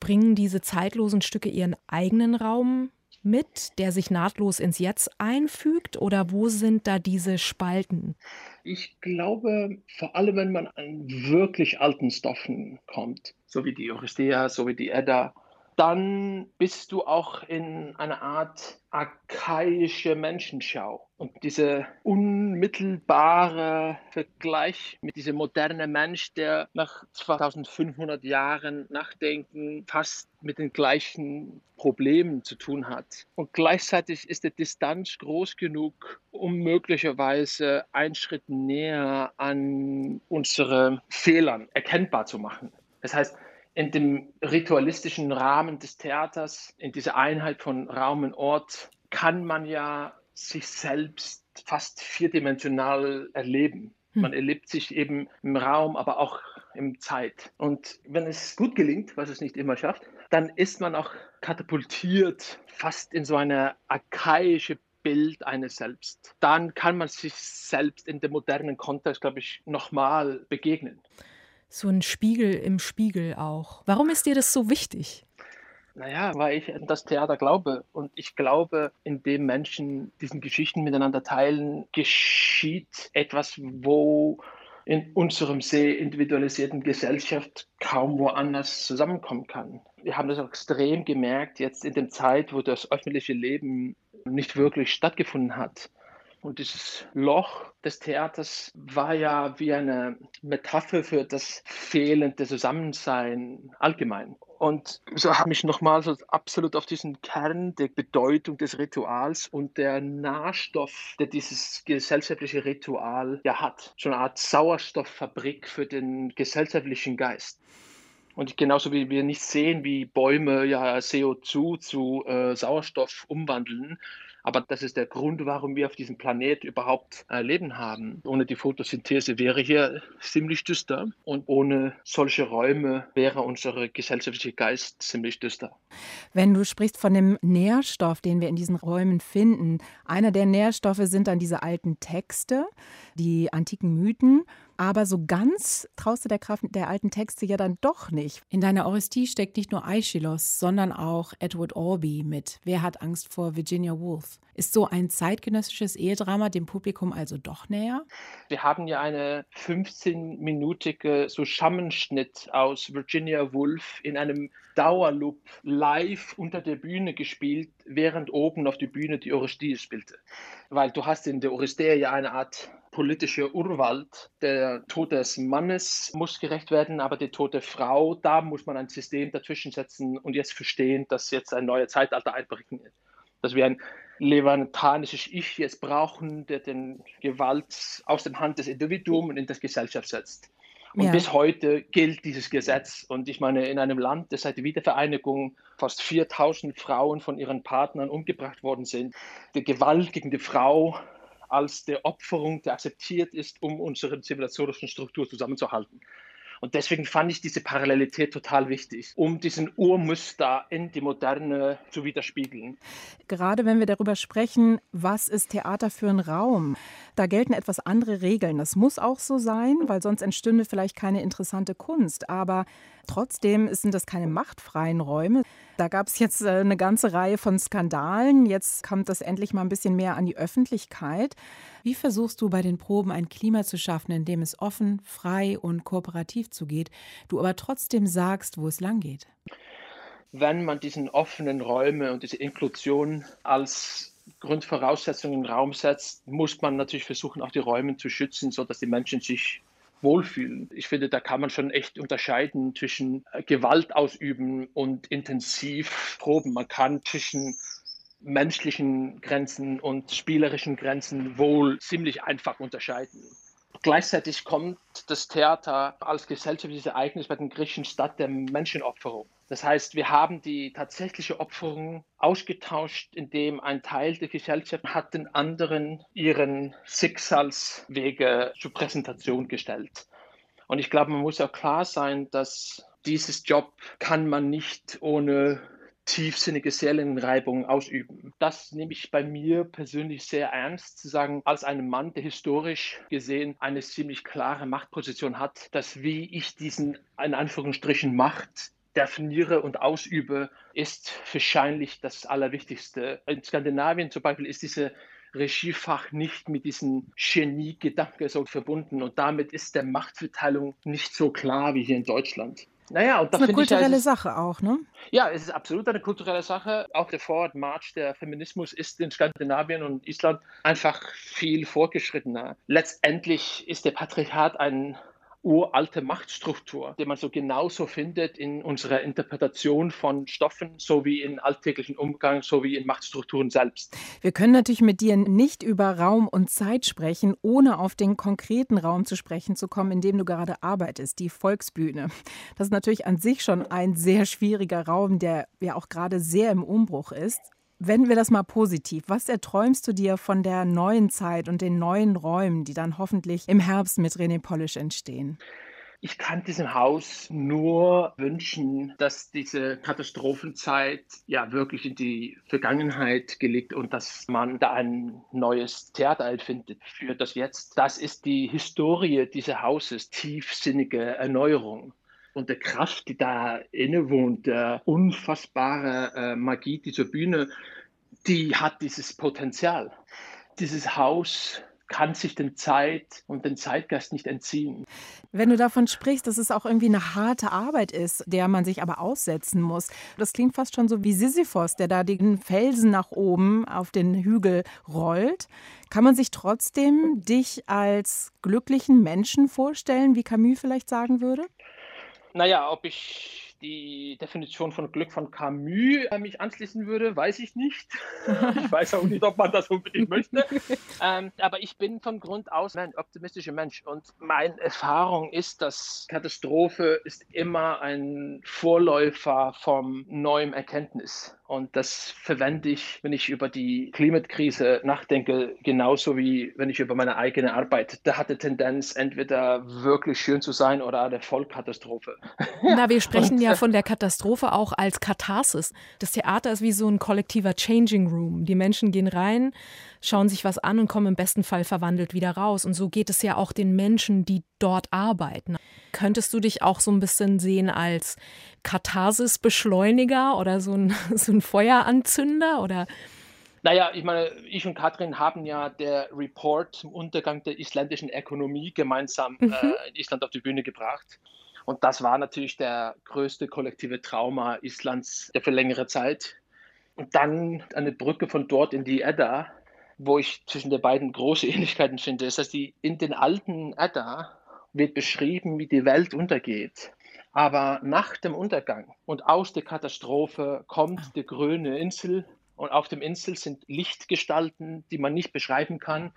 Bringen diese zeitlosen Stücke ihren eigenen Raum mit, der sich nahtlos ins Jetzt einfügt? Oder wo sind da diese Spalten? Ich glaube, vor allem wenn man an wirklich alten Stoffen kommt, so wie die Orestea, so wie die Edda, dann bist du auch in einer Art archaische Menschenschau. Und dieser unmittelbare Vergleich mit diesem modernen Mensch, der nach 2500 Jahren Nachdenken fast mit den gleichen Problemen zu tun hat. Und gleichzeitig ist die Distanz groß genug, um möglicherweise einen Schritt näher an unsere Fehlern erkennbar zu machen. Das heißt, in dem ritualistischen Rahmen des Theaters, in dieser Einheit von Raum und Ort, kann man ja sich selbst fast vierdimensional erleben. Hm. Man erlebt sich eben im Raum, aber auch im Zeit. Und wenn es gut gelingt, was es nicht immer schafft, dann ist man auch katapultiert fast in so eine archaische Bild eines Selbst. Dann kann man sich selbst in dem modernen Kontext, glaube ich, nochmal begegnen. So ein Spiegel im Spiegel auch. Warum ist dir das so wichtig? Naja, weil ich an das Theater glaube. Und ich glaube, indem Menschen diesen Geschichten miteinander teilen, geschieht etwas, wo in unserem sehr individualisierten Gesellschaft kaum woanders zusammenkommen kann. Wir haben das auch extrem gemerkt jetzt in der Zeit, wo das öffentliche Leben nicht wirklich stattgefunden hat. Und dieses Loch des Theaters war ja wie eine Metapher für das fehlende Zusammensein allgemein. Und so habe ich nochmal so absolut auf diesen Kern der Bedeutung des Rituals und der Nährstoff, der dieses gesellschaftliche Ritual ja hat. So eine Art Sauerstofffabrik für den gesellschaftlichen Geist. Und genauso wie wir nicht sehen, wie Bäume ja CO2 zu äh, Sauerstoff umwandeln, aber das ist der Grund, warum wir auf diesem Planet überhaupt äh, Leben haben. Ohne die Photosynthese wäre hier ziemlich düster und ohne solche Räume wäre unser gesellschaftlicher Geist ziemlich düster. Wenn du sprichst von dem Nährstoff, den wir in diesen Räumen finden, einer der Nährstoffe sind dann diese alten Texte, die antiken Mythen. Aber so ganz traust du der Kraft der alten Texte ja dann doch nicht. In deiner Orestie steckt nicht nur Aeschylus, sondern auch Edward Albee mit Wer hat Angst vor Virginia Woolf? Ist so ein zeitgenössisches Ehedrama dem Publikum also doch näher? Wir haben ja eine 15-minütige so Schammenschnitt aus Virginia Woolf in einem Dauerloop live unter der Bühne gespielt, während oben auf der Bühne die Orestie spielte. Weil du hast in der Orestea ja eine Art politischer Urwald. Der Tod des Mannes muss gerecht werden, aber die tote Frau, da muss man ein System dazwischen setzen und jetzt verstehen, dass jetzt ein neues Zeitalter einbrechen wird. Dass wir ein levantanisches Ich jetzt brauchen, der den Gewalt aus der Hand des Individuums und in das Gesellschaft setzt. Und Ja. bis heute gilt dieses Gesetz. Und ich meine, in einem Land, das seit der Wiedervereinigung fast 4000 Frauen von ihren Partnern umgebracht worden sind, die Gewalt gegen die Frau als der Opferung, der akzeptiert ist, um unsere zivilisatorischen Struktur zusammenzuhalten. Und deswegen fand ich diese Parallelität total wichtig, um diesen Urmuster in die Moderne zu widerspiegeln. Gerade wenn wir darüber sprechen, was ist Theater für ein Raum? Da gelten etwas andere Regeln. Das muss auch so sein, weil sonst entstünde vielleicht keine interessante Kunst. Aber trotzdem sind das keine machtfreien Räume. Da gab es jetzt äh, eine ganze Reihe von Skandalen. Jetzt kommt das endlich mal ein bisschen mehr an die Öffentlichkeit. Wie versuchst du bei den Proben ein Klima zu schaffen, in dem es offen, frei und kooperativ zugeht, du aber trotzdem sagst, wo es lang geht? Wenn man diesen offenen Räume und diese Inklusion als Grundvoraussetzung in den Raum setzt, muss man natürlich versuchen, auch die Räume zu schützen, sodass die Menschen sich wohlfühlen. Ich finde, da kann man schon echt unterscheiden zwischen Gewalt ausüben und intensiv proben. Man kann zwischen menschlichen Grenzen und spielerischen Grenzen wohl ziemlich einfach unterscheiden. Gleichzeitig kommt das Theater als gesellschaftliches Ereignis bei den Griechen statt der Menschenopferung. Das heißt, wir haben die tatsächliche Opferung ausgetauscht, indem ein Teil der Gesellschaft hat den anderen ihren Schicksalswege zur Präsentation gestellt. Und ich glaube, man muss auch klar sein, dass dieses Job kann man nicht ohne tiefsinnige Seelenreibung ausüben. Das nehme ich bei mir persönlich sehr ernst, zu sagen, als einem Mann, der historisch gesehen eine ziemlich klare Machtposition hat, dass wie ich diesen, in Anführungsstrichen, Macht definiere und ausübe, ist wahrscheinlich das Allerwichtigste. In Skandinavien zum Beispiel ist diese Regiefach nicht mit diesem Genie-Gedanke so verbunden und damit ist der Machtverteilung nicht so klar wie hier in Deutschland. Naja, und da Das ist eine ich kulturelle ist- Sache auch, ne? ja, es ist absolut eine kulturelle Sache. Auch der Forward-March der Feminismus ist in Skandinavien und Island einfach viel fortgeschrittener. Letztendlich ist der Patriarchat eine uralte Machtstruktur, die man so genauso findet in unserer Interpretation von Stoffen, sowie in alltäglichen Umgang, sowie in Machtstrukturen selbst. Wir können natürlich mit dir nicht über Raum und Zeit sprechen, ohne auf den konkreten Raum zu sprechen zu kommen, in dem du gerade arbeitest, die Volksbühne. Das ist natürlich an sich schon ein sehr schwieriger Raum, der ja auch gerade sehr im Umbruch ist. Wenden wir das mal positiv. Was erträumst du dir von der neuen Zeit und den neuen Räumen, die dann hoffentlich im Herbst mit René Polish entstehen? Ich kann diesem Haus nur wünschen, dass diese Katastrophenzeit ja wirklich in die Vergangenheit gelegt und dass man da ein neues Theater erfindet für das Jetzt. Das ist die Historie dieses Hauses, tiefsinnige Erneuerung. Und der Kraft, die da innewohnt, der unfassbare äh, Magie dieser Bühne, die hat dieses Potenzial. Dieses Haus kann sich den Zeit und den Zeitgeist nicht entziehen. Wenn du davon sprichst, dass es auch irgendwie eine harte Arbeit ist, der man sich aber aussetzen muss. Das klingt fast schon so wie Sisyphos, der da den Felsen nach oben auf den Hügel rollt. Kann man sich trotzdem dich als glücklichen Menschen vorstellen, wie Camus vielleicht sagen würde? Naja, ob ich die Definition von Glück von Camus äh, mich anschließen würde, weiß ich nicht. ich weiß auch nicht, ob man das unbedingt möchte. Ähm, aber ich bin von Grund aus ein optimistischer Mensch und meine Erfahrung ist, dass Katastrophe ist immer ein Vorläufer vom neuen Erkenntnis. Und das verwende ich, wenn ich über die Klimakrise nachdenke, genauso wie wenn ich über meine eigene Arbeit. Da hat die Tendenz, entweder wirklich schön zu sein oder eine Vollkatastrophe. Na, wir sprechen ja von der Katastrophe auch als Katharsis. Das Theater ist wie so ein kollektiver Changing Room. Die Menschen gehen rein, schauen sich was an und kommen im besten Fall verwandelt wieder raus. Und so geht es ja auch den Menschen, die dort arbeiten. Könntest du dich auch so ein bisschen sehen als Katharsis-Beschleuniger oder so ein, so ein Feueranzünder oder Naja, ich meine, ich und Katrin haben ja der Report zum Untergang der isländischen Ökonomie gemeinsam Mhm. äh, in Island auf die Bühne gebracht. Und das war natürlich der größte kollektive Trauma Islands für längere Zeit. Und dann eine Brücke von dort in die Edda, wo ich zwischen den beiden große Ähnlichkeiten finde, ist, dass die in den alten Edda wird beschrieben, wie die Welt untergeht. Aber nach dem Untergang und aus der Katastrophe kommt die grüne Insel und auf dem Insel sind Lichtgestalten, die man nicht beschreiben kann,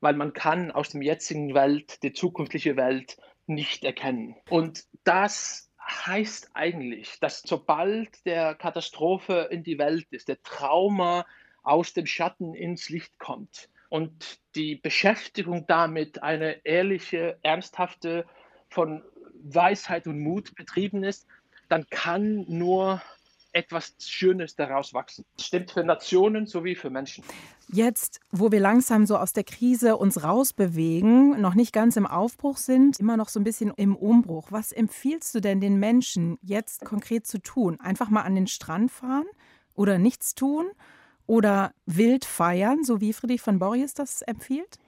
weil man kann aus dem jetzigen Welt die zukünftige Welt nicht erkennen. Und das heißt eigentlich, dass sobald der Katastrophe in die Welt ist, der Trauma aus dem Schatten ins Licht kommt und die Beschäftigung damit eine ehrliche, ernsthafte, von Weisheit und Mut betrieben ist, dann kann nur etwas Schönes daraus wachsen. Das stimmt für Nationen sowie für Menschen. Jetzt, wo wir langsam so aus der Krise uns rausbewegen, noch nicht ganz im Aufbruch sind, immer noch so ein bisschen im Umbruch, was empfiehlst du denn den Menschen jetzt konkret zu tun? Einfach mal an den Strand fahren oder nichts tun oder wild feiern, so wie Friedrich von Borries das empfiehlt?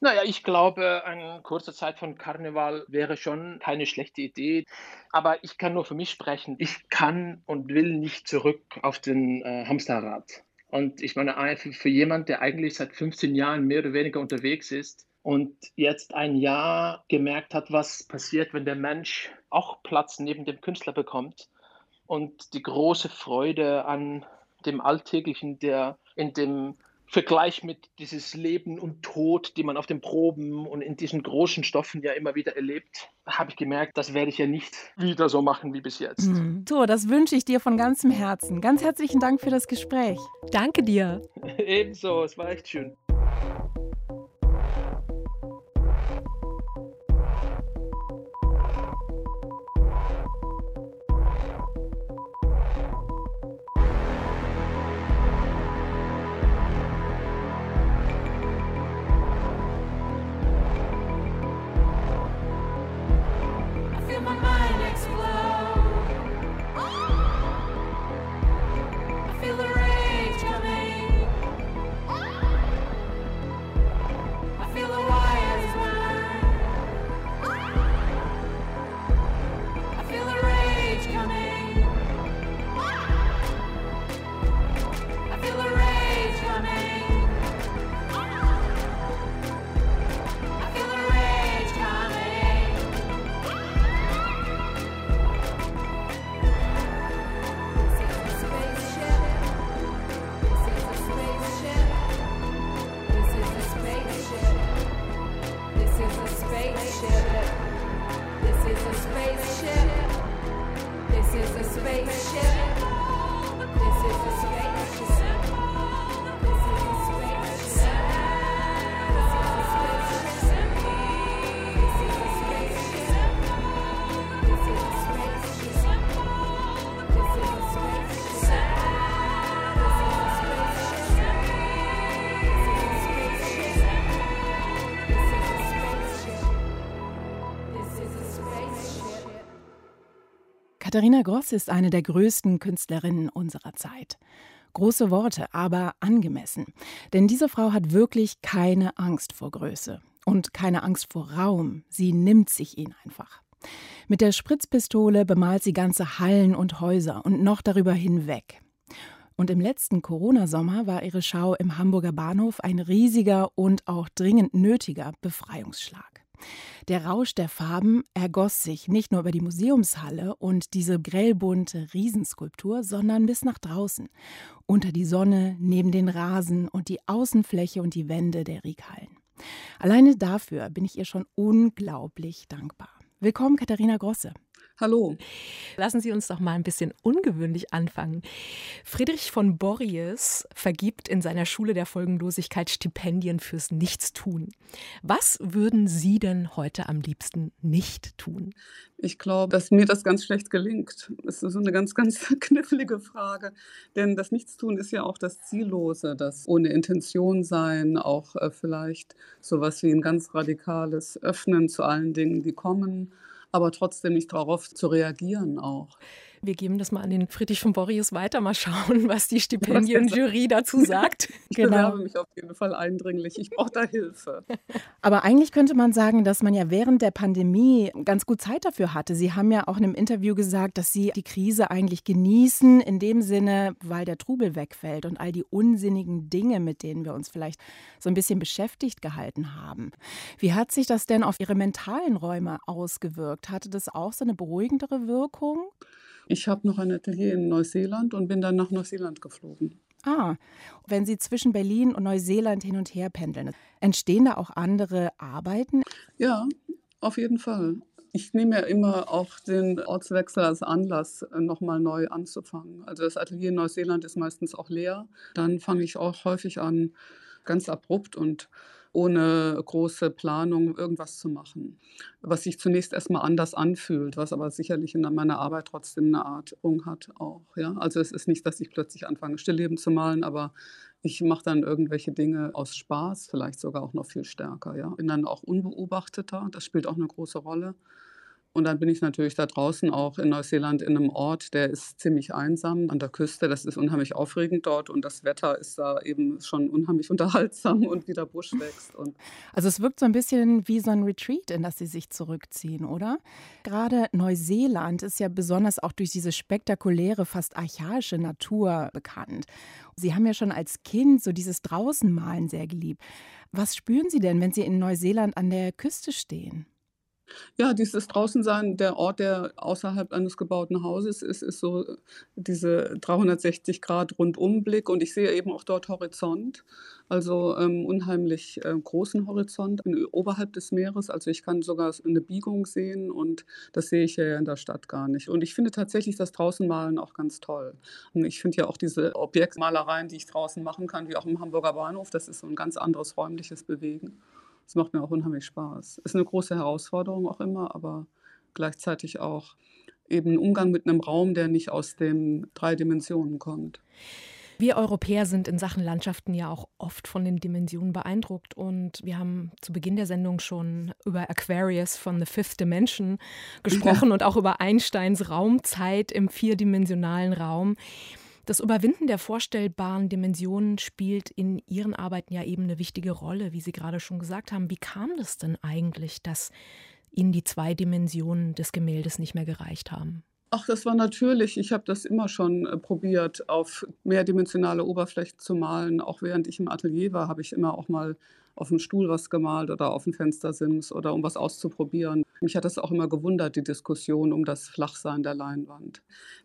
Naja, ich glaube, eine kurze Zeit von Karneval wäre schon keine schlechte Idee. Aber ich kann nur für mich sprechen. Ich kann und will nicht zurück auf den äh, Hamsterrad. Und ich meine, ein- für, für jemand, der eigentlich seit 15 Jahren mehr oder weniger unterwegs ist und jetzt ein Jahr gemerkt hat, was passiert, wenn der Mensch auch Platz neben dem Künstler bekommt und die große Freude an dem Alltäglichen, der in dem Vergleich mit dieses Leben und Tod, die man auf den Proben und in diesen großen Stoffen ja immer wieder erlebt, habe ich gemerkt, das werde ich ja nicht wieder so machen wie bis jetzt. Mhm. So, das wünsche ich dir von ganzem Herzen. Ganz herzlichen Dank für das Gespräch. Danke dir. Ebenso, es war echt schön. My mind explode. Katharina Gross ist eine der größten Künstlerinnen unserer Zeit. Große Worte, aber angemessen. Denn diese Frau hat wirklich keine Angst vor Größe und keine Angst vor Raum. Sie nimmt sich ihn einfach. Mit der Spritzpistole bemalt sie ganze Hallen und Häuser und noch darüber hinweg. Und im letzten Corona-Sommer war ihre Schau im Hamburger Bahnhof ein riesiger und auch dringend nötiger Befreiungsschlag. Der Rausch der Farben ergoss sich nicht nur über die Museumshalle und diese grellbunte Riesenskulptur, sondern bis nach draußen, unter die Sonne, neben den Rasen und die Außenfläche und die Wände der Rieghallen. Alleine dafür bin ich ihr schon unglaublich dankbar. Willkommen, Katharina Grosse. Hallo. Lassen Sie uns doch mal ein bisschen ungewöhnlich anfangen. Friedrich von Borries vergibt in seiner Schule der Folgenlosigkeit Stipendien fürs Nichtstun. Was würden Sie denn heute am liebsten nicht tun? Ich glaube, dass mir das ganz schlecht gelingt. Das ist so eine ganz, ganz knifflige Frage. Denn das Nichtstun ist ja auch das Ziellose, das ohne Intention sein, auch äh, vielleicht sowas wie ein ganz radikales Öffnen zu allen Dingen, die kommen, aber trotzdem nicht darauf zu reagieren auch. Wir geben das mal an den Friedrich von Borries weiter, mal schauen, was die Stipendienjury dazu sagt. Ich Genau. bewerbe mich auf jeden Fall eindringlich. Ich brauche da Hilfe. Aber eigentlich könnte man sagen, dass man ja während der Pandemie ganz gut Zeit dafür hatte. Sie haben ja auch in einem Interview gesagt, dass Sie die Krise eigentlich genießen, in dem Sinne, weil der Trubel wegfällt und all die unsinnigen Dinge, mit denen wir uns vielleicht so ein bisschen beschäftigt gehalten haben. Wie hat sich das denn auf Ihre mentalen Räume ausgewirkt? Hatte das auch so eine beruhigendere Wirkung? Ich habe noch ein Atelier in Neuseeland und bin dann nach Neuseeland geflogen. Ah, wenn Sie zwischen Berlin und Neuseeland hin und her pendeln, entstehen da auch andere Arbeiten? Ja, auf jeden Fall. Ich nehme ja immer auch den Ortswechsel als Anlass, nochmal neu anzufangen. Also das Atelier in Neuseeland ist meistens auch leer. Dann fange ich auch häufig an, ganz abrupt und ohne große Planung irgendwas zu machen, was sich zunächst erstmal anders anfühlt, was aber sicherlich in meiner Arbeit trotzdem eine Art Sprung hat auch. Ja? Also es ist nicht, dass ich plötzlich anfange, Stillleben zu malen, aber ich mache dann irgendwelche Dinge aus Spaß, vielleicht sogar auch noch viel stärker. Ja? Bin dann auch unbeobachteter, das spielt auch eine große Rolle. Und dann bin ich natürlich da draußen auch in Neuseeland in einem Ort, der ist ziemlich einsam an der Küste. Das ist unheimlich aufregend dort und das Wetter ist da eben schon unheimlich unterhaltsam und wie der Busch wächst. Und Also es wirkt so ein bisschen wie so ein Retreat, in das Sie sich zurückziehen, oder? Gerade Neuseeland ist ja besonders auch durch diese spektakuläre, fast archaische Natur bekannt. Sie haben ja schon als Kind so dieses Draußenmalen sehr geliebt. Was spüren Sie denn, wenn Sie in Neuseeland an der Küste stehen? Ja, dieses Draußensein, der Ort, der außerhalb eines gebauten Hauses ist, ist so diese 360 Grad Rundumblick und ich sehe eben auch dort Horizont, also ähm, unheimlich äh, großen Horizont in, oberhalb des Meeres. Also ich kann sogar eine Biegung sehen und das sehe ich ja in der Stadt gar nicht. Und ich finde tatsächlich das Draußenmalen auch ganz toll. Und ich finde ja auch diese Objektmalereien, die ich draußen machen kann, wie auch im Hamburger Bahnhof, das ist so ein ganz anderes räumliches Bewegen. Es macht mir auch unheimlich Spaß. Ist eine große Herausforderung auch immer, aber gleichzeitig auch eben Umgang mit einem Raum, der nicht aus den drei Dimensionen kommt. Wir Europäer sind in Sachen Landschaften ja auch oft von den Dimensionen beeindruckt. Und wir haben zu Beginn der Sendung schon über Aquarius von The Fifth Dimension gesprochen und auch über Einsteins Raumzeit im vierdimensionalen Raum. Das Überwinden der vorstellbaren Dimensionen spielt in Ihren Arbeiten ja eben eine wichtige Rolle, wie Sie gerade schon gesagt haben. Wie kam das denn eigentlich, dass Ihnen die zwei Dimensionen des Gemäldes nicht mehr gereicht haben? Ach, das war natürlich. Ich habe das immer schon äh, probiert, auf mehrdimensionale Oberflächen zu malen. Auch während ich im Atelier war, habe ich immer auch mal auf dem Stuhl was gemalt oder auf dem Fenstersims oder um was auszuprobieren. Mich hat das auch immer gewundert, die Diskussion um das Flachsein der Leinwand.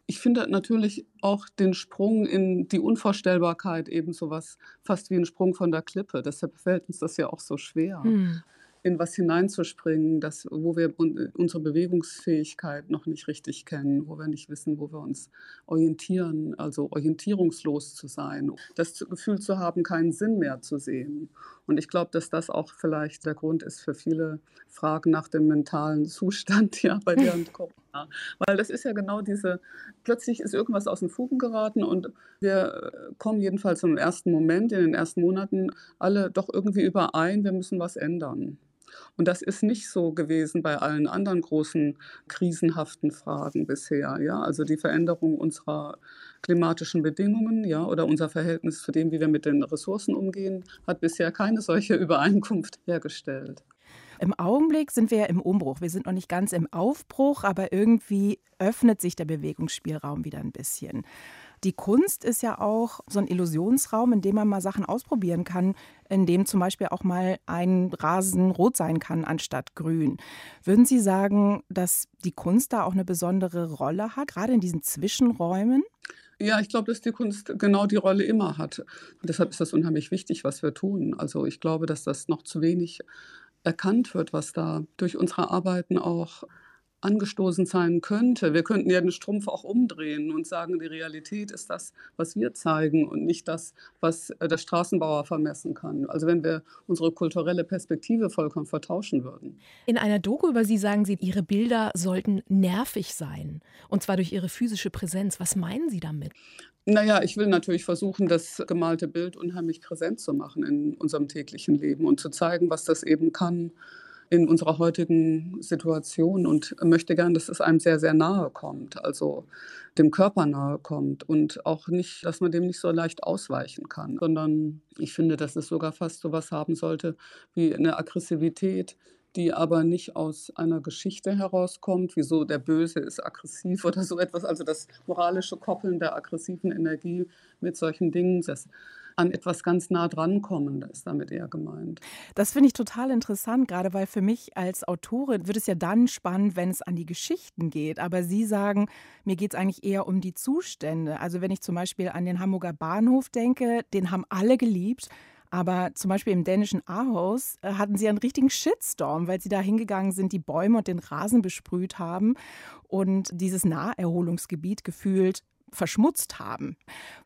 Ich finde natürlich auch den Sprung in die Unvorstellbarkeit eben so was fast wie ein Sprung von der Klippe. Deshalb fällt uns das ja auch so schwer. Hm. In was hineinzuspringen, das, wo wir un- unsere Bewegungsfähigkeit noch nicht richtig kennen, wo wir nicht wissen, wo wir uns orientieren, also orientierungslos zu sein, das Gefühl zu haben, keinen Sinn mehr zu sehen. Und ich glaube, dass das auch vielleicht der Grund ist für viele Fragen nach dem mentalen Zustand, ja, bei während Corona. Weil das ist ja genau diese, plötzlich ist irgendwas aus den Fugen geraten und wir kommen jedenfalls im ersten Moment, in den ersten Monaten, alle doch irgendwie überein, wir müssen was ändern. Und das ist nicht so gewesen bei allen anderen großen krisenhaften Fragen bisher. Ja? Also die Veränderung unserer klimatischen Bedingungen ja, oder unser Verhältnis zu dem, wie wir mit den Ressourcen umgehen, hat bisher keine solche Übereinkunft hergestellt. Im Augenblick sind wir ja im Umbruch. Wir sind noch nicht ganz im Aufbruch, aber irgendwie öffnet sich der Bewegungsspielraum wieder ein bisschen. Die Kunst ist ja auch so ein Illusionsraum, in dem man mal Sachen ausprobieren kann, in dem zum Beispiel auch mal ein Rasen rot sein kann anstatt grün. Würden Sie sagen, dass die Kunst da auch eine besondere Rolle hat, gerade in diesen Zwischenräumen? Ja, ich glaube, dass die Kunst genau die Rolle immer hat. Und deshalb ist das unheimlich wichtig, was wir tun. Also ich glaube, dass das noch zu wenig erkannt wird, was da durch unsere Arbeiten auch angestoßen sein könnte. Wir könnten ja den Strumpf auch umdrehen und sagen, die Realität ist das, was wir zeigen und nicht das, was äh, der Straßenbauer vermessen kann. Also wenn wir unsere kulturelle Perspektive vollkommen vertauschen würden. In einer Doku über Sie sagen Sie, Ihre Bilder sollten nervig sein. Und zwar durch Ihre physische Präsenz. Was meinen Sie damit? Naja, ich will natürlich versuchen, das gemalte Bild unheimlich präsent zu machen in unserem täglichen Leben und zu zeigen, was das eben kann in unserer heutigen Situation und möchte gern, dass es einem sehr, sehr nahe kommt, also dem Körper nahe kommt und auch nicht, dass man dem nicht so leicht ausweichen kann, sondern ich finde, dass es sogar fast so was haben sollte wie eine Aggressivität, die aber nicht aus einer Geschichte herauskommt, wieso der Böse ist aggressiv oder so etwas, also das moralische Koppeln der aggressiven Energie mit solchen Dingen, das an etwas ganz nah drankommen, ist damit eher gemeint. Das finde ich total interessant, gerade weil für mich als Autorin wird es ja dann spannend, wenn es an die Geschichten geht. Aber Sie sagen, mir geht es eigentlich eher um die Zustände. Also wenn ich zum Beispiel an den Hamburger Bahnhof denke, den haben alle geliebt. Aber zum Beispiel im dänischen Aarhus äh, hatten sie einen richtigen Shitstorm, weil sie da hingegangen sind, die Bäume und den Rasen besprüht haben und dieses Naherholungsgebiet gefühlt verschmutzt haben.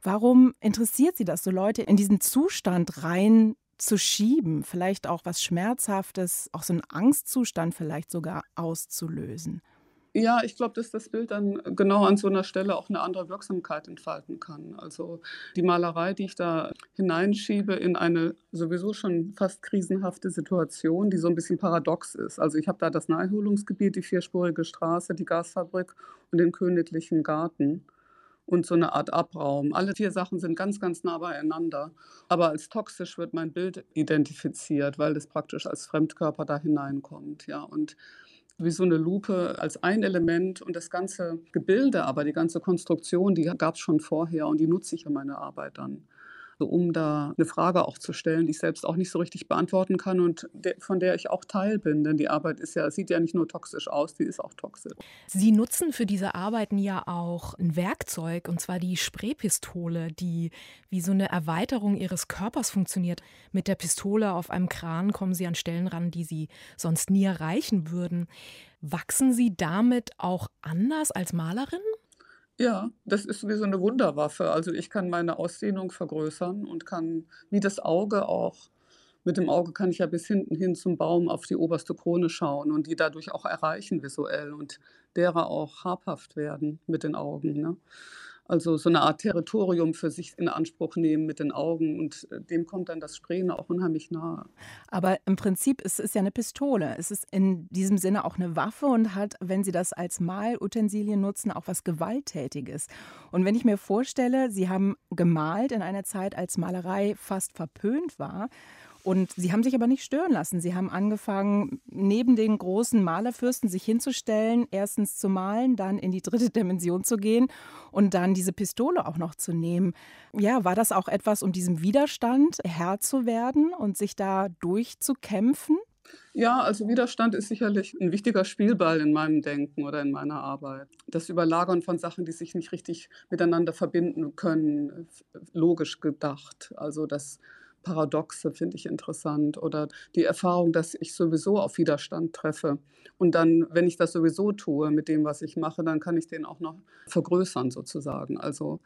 Warum interessiert Sie das, so Leute in diesen Zustand rein zu schieben, vielleicht auch was Schmerzhaftes, auch so einen Angstzustand vielleicht sogar auszulösen. Ja, ich glaube, dass das Bild dann genau an so einer Stelle auch eine andere Wirksamkeit entfalten kann. Also die Malerei, die ich da hineinschiebe in eine sowieso schon fast krisenhafte Situation, die so ein bisschen paradox ist. Also ich habe da das Naherholungsgebiet, die vierspurige Straße, die Gasfabrik und den königlichen Garten und so eine Art Abraum. Alle vier Sachen sind ganz, ganz nah beieinander. Aber als toxisch wird mein Bild identifiziert, weil das praktisch als Fremdkörper da hineinkommt. Ja, und wie so eine Lupe als ein Element und das ganze Gebilde, aber die ganze Konstruktion, die gab es schon vorher und die nutze ich in meiner Arbeit dann. Um da eine Frage auch zu stellen, die ich selbst auch nicht so richtig beantworten kann und de von der ich auch Teil bin. Denn die Arbeit ist ja, sieht ja nicht nur toxisch aus, die ist auch toxisch. Sie nutzen für diese Arbeiten ja auch ein Werkzeug, und zwar die Spraypistole, die wie so eine Erweiterung Ihres Körpers funktioniert. Mit der Pistole auf einem Kran kommen Sie an Stellen ran, die Sie sonst nie erreichen würden. Wachsen Sie damit auch anders als Malerin? Ja, das ist wie so eine Wunderwaffe. Also ich kann meine Ausdehnung vergrößern und kann wie das Auge auch mit dem Auge kann ich ja bis hinten hin zum Baum auf die oberste Krone schauen und die dadurch auch erreichen visuell und derer auch habhaft werden mit den Augen, ne? Also so eine Art Territorium für sich in Anspruch nehmen mit den Augen und äh, dem kommt dann das Sprayen auch unheimlich nahe. Aber im Prinzip ist es ja eine Pistole. Es ist in diesem Sinne auch eine Waffe und hat, wenn Sie das als Malutensilien nutzen, auch was Gewalttätiges. Und wenn ich mir vorstelle, Sie haben gemalt in einer Zeit, als Malerei fast verpönt war, und sie haben sich aber nicht stören lassen. Sie haben angefangen, neben den großen Malerfürsten sich hinzustellen, erstens zu malen, dann in die dritte Dimension zu gehen und dann diese Pistole auch noch zu nehmen. Ja, war das auch etwas, um diesem Widerstand Herr zu werden und sich da durchzukämpfen? Ja, also Widerstand ist sicherlich ein wichtiger Spielball in meinem Denken oder in meiner Arbeit. Das Überlagern von Sachen, die sich nicht richtig miteinander verbinden können, logisch gedacht. Also das Paradoxe finde ich interessant oder die Erfahrung, dass ich sowieso auf Widerstand treffe. Und dann, wenn ich das sowieso tue mit dem, was ich mache, dann kann ich den auch noch vergrößern sozusagen. Also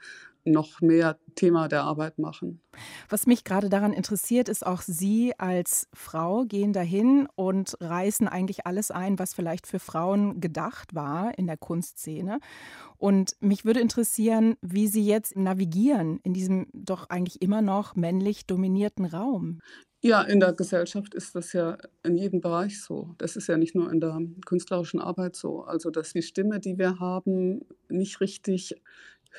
noch mehr Thema der Arbeit machen. Was mich gerade daran interessiert, ist auch Sie als Frau gehen dahin und reißen eigentlich alles ein, was vielleicht für Frauen gedacht war in der Kunstszene. Und mich würde interessieren, wie Sie jetzt navigieren in diesem doch eigentlich immer noch männlich dominierten Raum. Ja, in der Gesellschaft ist das ja in jedem Bereich so. Das ist ja nicht nur in der künstlerischen Arbeit so. Also, dass die Stimme, die wir haben, nicht richtig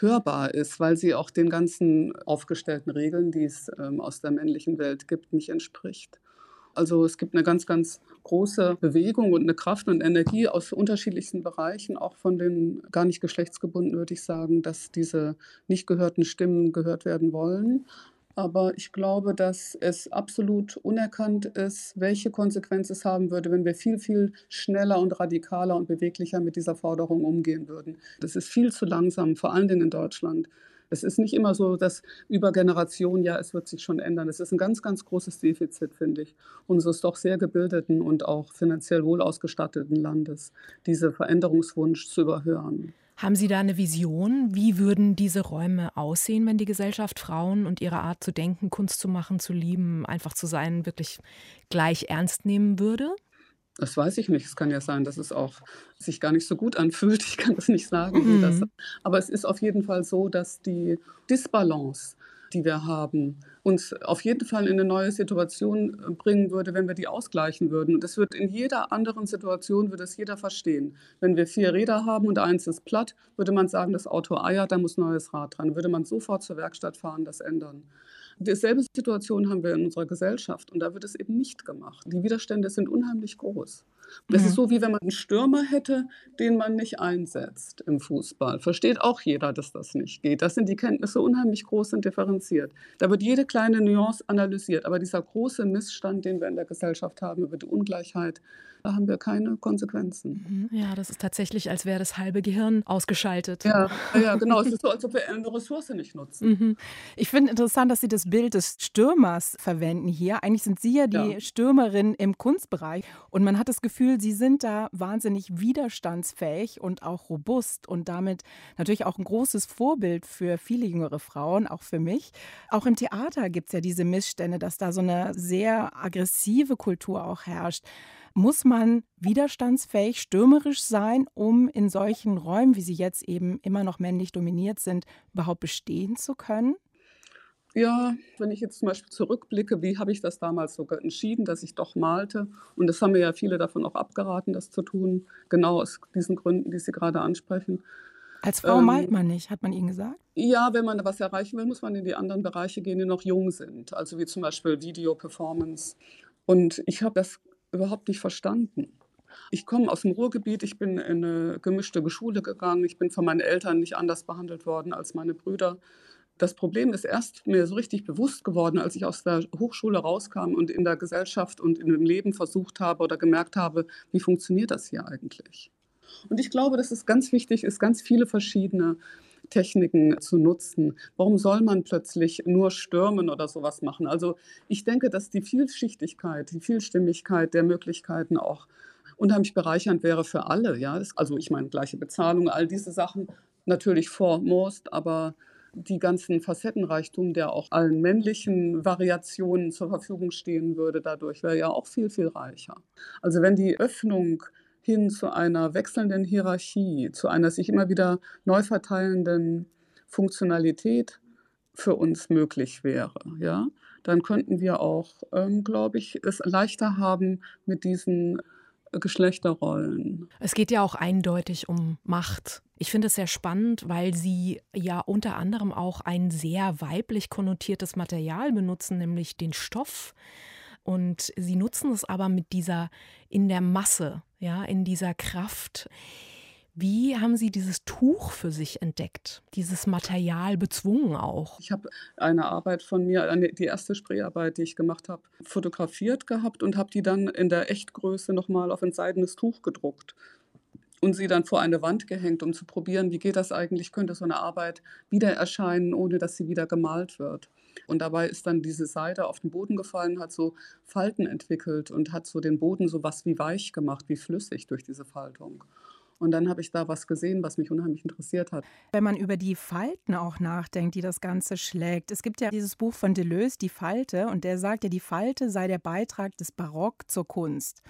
hörbar ist, weil sie auch den ganzen aufgestellten Regeln, die es ähm, aus der männlichen Welt gibt, nicht entspricht. Also es gibt eine ganz, ganz große Bewegung und eine Kraft und Energie aus unterschiedlichsten Bereichen, auch von den gar nicht geschlechtsgebunden, würde ich sagen, dass diese nicht gehörten Stimmen gehört werden wollen. Aber ich glaube, dass es absolut unerkannt ist, welche Konsequenz es haben würde, wenn wir viel, viel schneller und radikaler und beweglicher mit dieser Forderung umgehen würden. Das ist viel zu langsam, vor allen Dingen in Deutschland. Es ist nicht immer so, dass über Generationen, ja, es wird sich schon ändern. Es ist ein ganz, ganz großes Defizit, finde ich, unseres doch sehr gebildeten und auch finanziell wohl ausgestatteten Landes, diese Veränderungswunsch zu überhören. Haben Sie da eine Vision? Wie würden diese Räume aussehen, wenn die Gesellschaft Frauen und ihre Art zu denken, Kunst zu machen, zu lieben, einfach zu sein, wirklich gleich ernst nehmen würde? Das weiß ich nicht. Es kann ja sein, dass es auch sich gar nicht so gut anfühlt. Ich kann das nicht sagen, wie das. Mhm. Aber es ist auf jeden Fall so, dass die Disbalance, die wir haben, uns auf jeden Fall in eine neue Situation äh, bringen würde, wenn wir die ausgleichen würden. Und das wird in jeder anderen Situation, würde es jeder verstehen. Wenn wir vier Räder haben und eins ist platt, würde man sagen, das Auto eiert, da muss neues Rad dran. Würde man sofort zur Werkstatt fahren, das ändern. Dieselbe Situation haben wir in unserer Gesellschaft und da wird es eben nicht gemacht. Die Widerstände sind unheimlich groß. Das ist Mhm. so, wie wenn man einen Stürmer hätte, den man nicht einsetzt im Fußball. Versteht auch jeder, dass das nicht geht. Das sind die Kenntnisse unheimlich groß und differenziert. Da wird jede kleine Nuance analysiert. Aber dieser große Missstand, den wir in der Gesellschaft haben über die Ungleichheit, Da haben wir keine Konsequenzen. Ja, das ist tatsächlich, als wäre das halbe Gehirn ausgeschaltet. Ja, ja, ja, genau. Es ist so, als ob wir eine Ressource nicht nutzen. Mhm. Ich finde interessant, dass Sie das Bild des Stürmers verwenden hier. Eigentlich sind Sie ja die Ja. Stürmerin im Kunstbereich und man hat das Gefühl, Sie sind da wahnsinnig widerstandsfähig und auch robust und damit natürlich auch ein großes Vorbild für viele jüngere Frauen, auch für mich. Auch im Theater gibt es ja diese Missstände, dass da so eine sehr aggressive Kultur auch herrscht. Muss man widerstandsfähig, stürmerisch sein, um in solchen Räumen, wie sie jetzt eben immer noch männlich dominiert sind, überhaupt bestehen zu können? Ja, wenn ich jetzt zum Beispiel zurückblicke, wie habe ich das damals sogar entschieden, dass ich doch malte? Und das haben mir ja viele davon auch abgeraten, das zu tun, genau aus diesen Gründen, die Sie gerade ansprechen. Als Frau Ähm, malt man nicht, hat man Ihnen gesagt? Ja, wenn man was erreichen will, muss man in die anderen Bereiche gehen, die noch jung sind. Also wie zum Beispiel Video, Performance. Und ich habe das überhaupt nicht verstanden. Ich komme aus dem Ruhrgebiet, ich bin in eine gemischte Schule gegangen, ich bin von meinen Eltern nicht anders behandelt worden als meine Brüder. Das Problem ist erst mir so richtig bewusst geworden, als ich aus der Hochschule rauskam und in der Gesellschaft und dem Leben versucht habe oder gemerkt habe, wie funktioniert das hier eigentlich. Und ich glaube, dass es ganz wichtig ist, ganz viele verschiedene Techniken zu nutzen. Warum soll man plötzlich nur stürmen oder sowas machen? Also ich denke, dass die Vielschichtigkeit, die Vielstimmigkeit der Möglichkeiten auch unheimlich bereichernd wäre für alle. Ja? Also ich meine, gleiche Bezahlung, all diese Sachen natürlich foremost, aber die ganzen Facettenreichtum, der auch allen männlichen Variationen zur Verfügung stehen würde, dadurch wäre ja auch viel, viel reicher. Also wenn die Öffnung hin zu einer wechselnden Hierarchie, zu einer sich immer wieder neu verteilenden Funktionalität für uns möglich wäre, ja, dann könnten wir auch, ähm, glaube ich, es leichter haben mit diesen äh, Geschlechterrollen. Es geht ja auch eindeutig um Macht. Ich finde es sehr spannend, weil Sie ja unter anderem auch ein sehr weiblich konnotiertes Material benutzen, nämlich den Stoff. Und Sie nutzen es aber mit dieser in der Masse, ja, in dieser Kraft. Wie haben Sie dieses Tuch für sich entdeckt, dieses Material bezwungen auch? Ich habe eine Arbeit von mir, die erste Sprayarbeit, die ich gemacht habe, fotografiert gehabt und habe die dann in der Echtgröße nochmal auf ein seidenes Tuch gedruckt und sie dann vor eine Wand gehängt, um zu probieren, wie geht das eigentlich, könnte so eine Arbeit wieder erscheinen, ohne dass sie wieder gemalt wird. Und dabei ist dann diese Seide auf den Boden gefallen, hat so Falten entwickelt und hat so den Boden so was wie weich gemacht, wie flüssig durch diese Faltung. Und dann habe ich da was gesehen, was mich unheimlich interessiert hat. Wenn man über die Falten auch nachdenkt, die das Ganze schlägt. Es gibt ja dieses Buch von Deleuze, Die Falte, und der sagt ja, die Falte sei der Beitrag des Barock zur Kunst.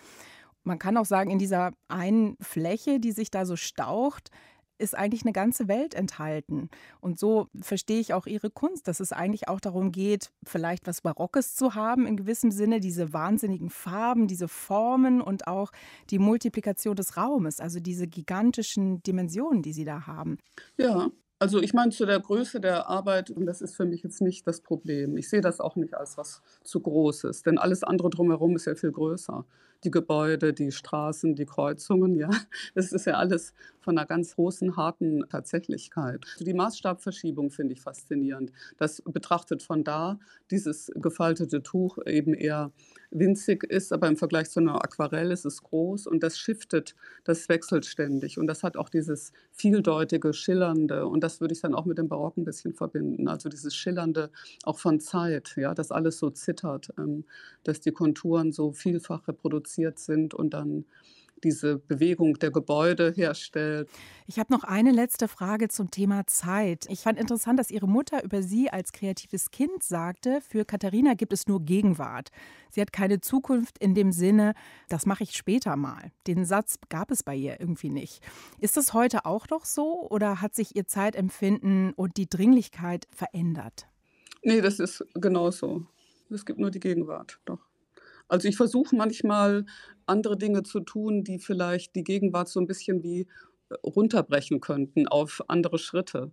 Man kann auch sagen, in dieser einen Fläche, die sich da so staucht, ist eigentlich eine ganze Welt enthalten. Und so verstehe ich auch ihre Kunst, dass es eigentlich auch darum geht, vielleicht was Barockes zu haben, in gewissem Sinne, diese wahnsinnigen Farben, diese Formen und auch die Multiplikation des Raumes, also diese gigantischen Dimensionen, die sie da haben. Ja, also ich meine, zu der Größe der Arbeit, und das ist für mich jetzt nicht das Problem. Ich sehe das auch nicht als was zu Großes, denn alles andere drumherum ist ja viel größer. Die Gebäude, die Straßen, die Kreuzungen, ja, das ist ja alles von einer ganz großen, harten Tatsächlichkeit. Die Maßstabverschiebung finde ich faszinierend. Das betrachtet von da dieses gefaltete Tuch eben eher winzig ist, aber im Vergleich zu einer Aquarell ist es groß und das shiftet, das wechselt ständig und das hat auch dieses vieldeutige, schillernde und das würde ich dann auch mit dem Barock ein bisschen verbinden. Also dieses schillernde auch von Zeit, ja, dass alles so zittert, ähm, dass die Konturen so vielfach reproduziert sind und dann diese Bewegung der Gebäude herstellt. Ich habe noch eine letzte Frage zum Thema Zeit. Ich fand interessant, dass Ihre Mutter über Sie als kreatives Kind sagte, für Katharina gibt es nur Gegenwart. Sie hat keine Zukunft in dem Sinne, das mache ich später mal. Den Satz gab es bei ihr irgendwie nicht. Ist das heute auch noch so oder hat sich Ihr Zeitempfinden und die Dringlichkeit verändert? Nee, das ist genauso. Es gibt nur die Gegenwart, doch. Also ich versuche manchmal andere Dinge zu tun, die vielleicht die Gegenwart so ein bisschen wie äh, runterbrechen könnten auf andere Schritte.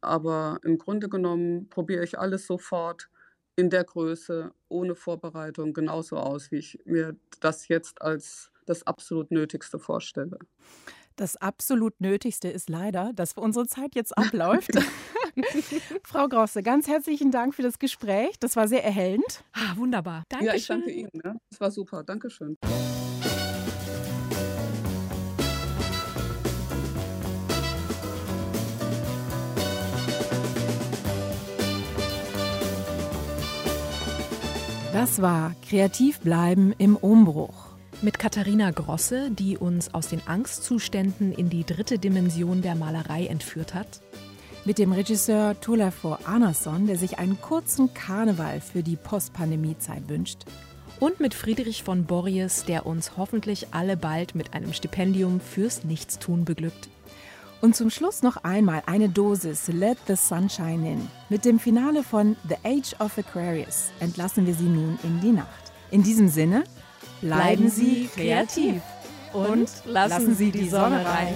Aber im Grunde genommen probiere ich alles sofort in der Größe, ohne Vorbereitung, genauso aus, wie ich mir das jetzt als das absolut Nötigste vorstelle. Das absolut Nötigste ist leider, dass unsere Zeit jetzt abläuft. Frau Grosse, ganz herzlichen Dank für das Gespräch. Das war sehr erhellend. Ah, wunderbar. Dankeschön. Ja, ich danke Ihnen. Ne? Das war super. Dankeschön. Das war Kreativ bleiben im Umbruch. Mit Katharina Grosse, die uns aus den Angstzuständen in die dritte Dimension der Malerei entführt hat. Mit dem Regisseur Tolafur Arnason, der sich einen kurzen Karneval für die Postpandemie-Zeit wünscht. Und mit Friedrich von Borries, der uns hoffentlich alle bald mit einem Stipendium fürs Nichtstun beglückt. Und zum Schluss noch einmal eine Dosis Let the Sunshine In. Mit dem Finale von The Age of Aquarius entlassen wir Sie nun in die Nacht. In diesem Sinne, bleiben Sie kreativ und lassen Sie die Sonne rein.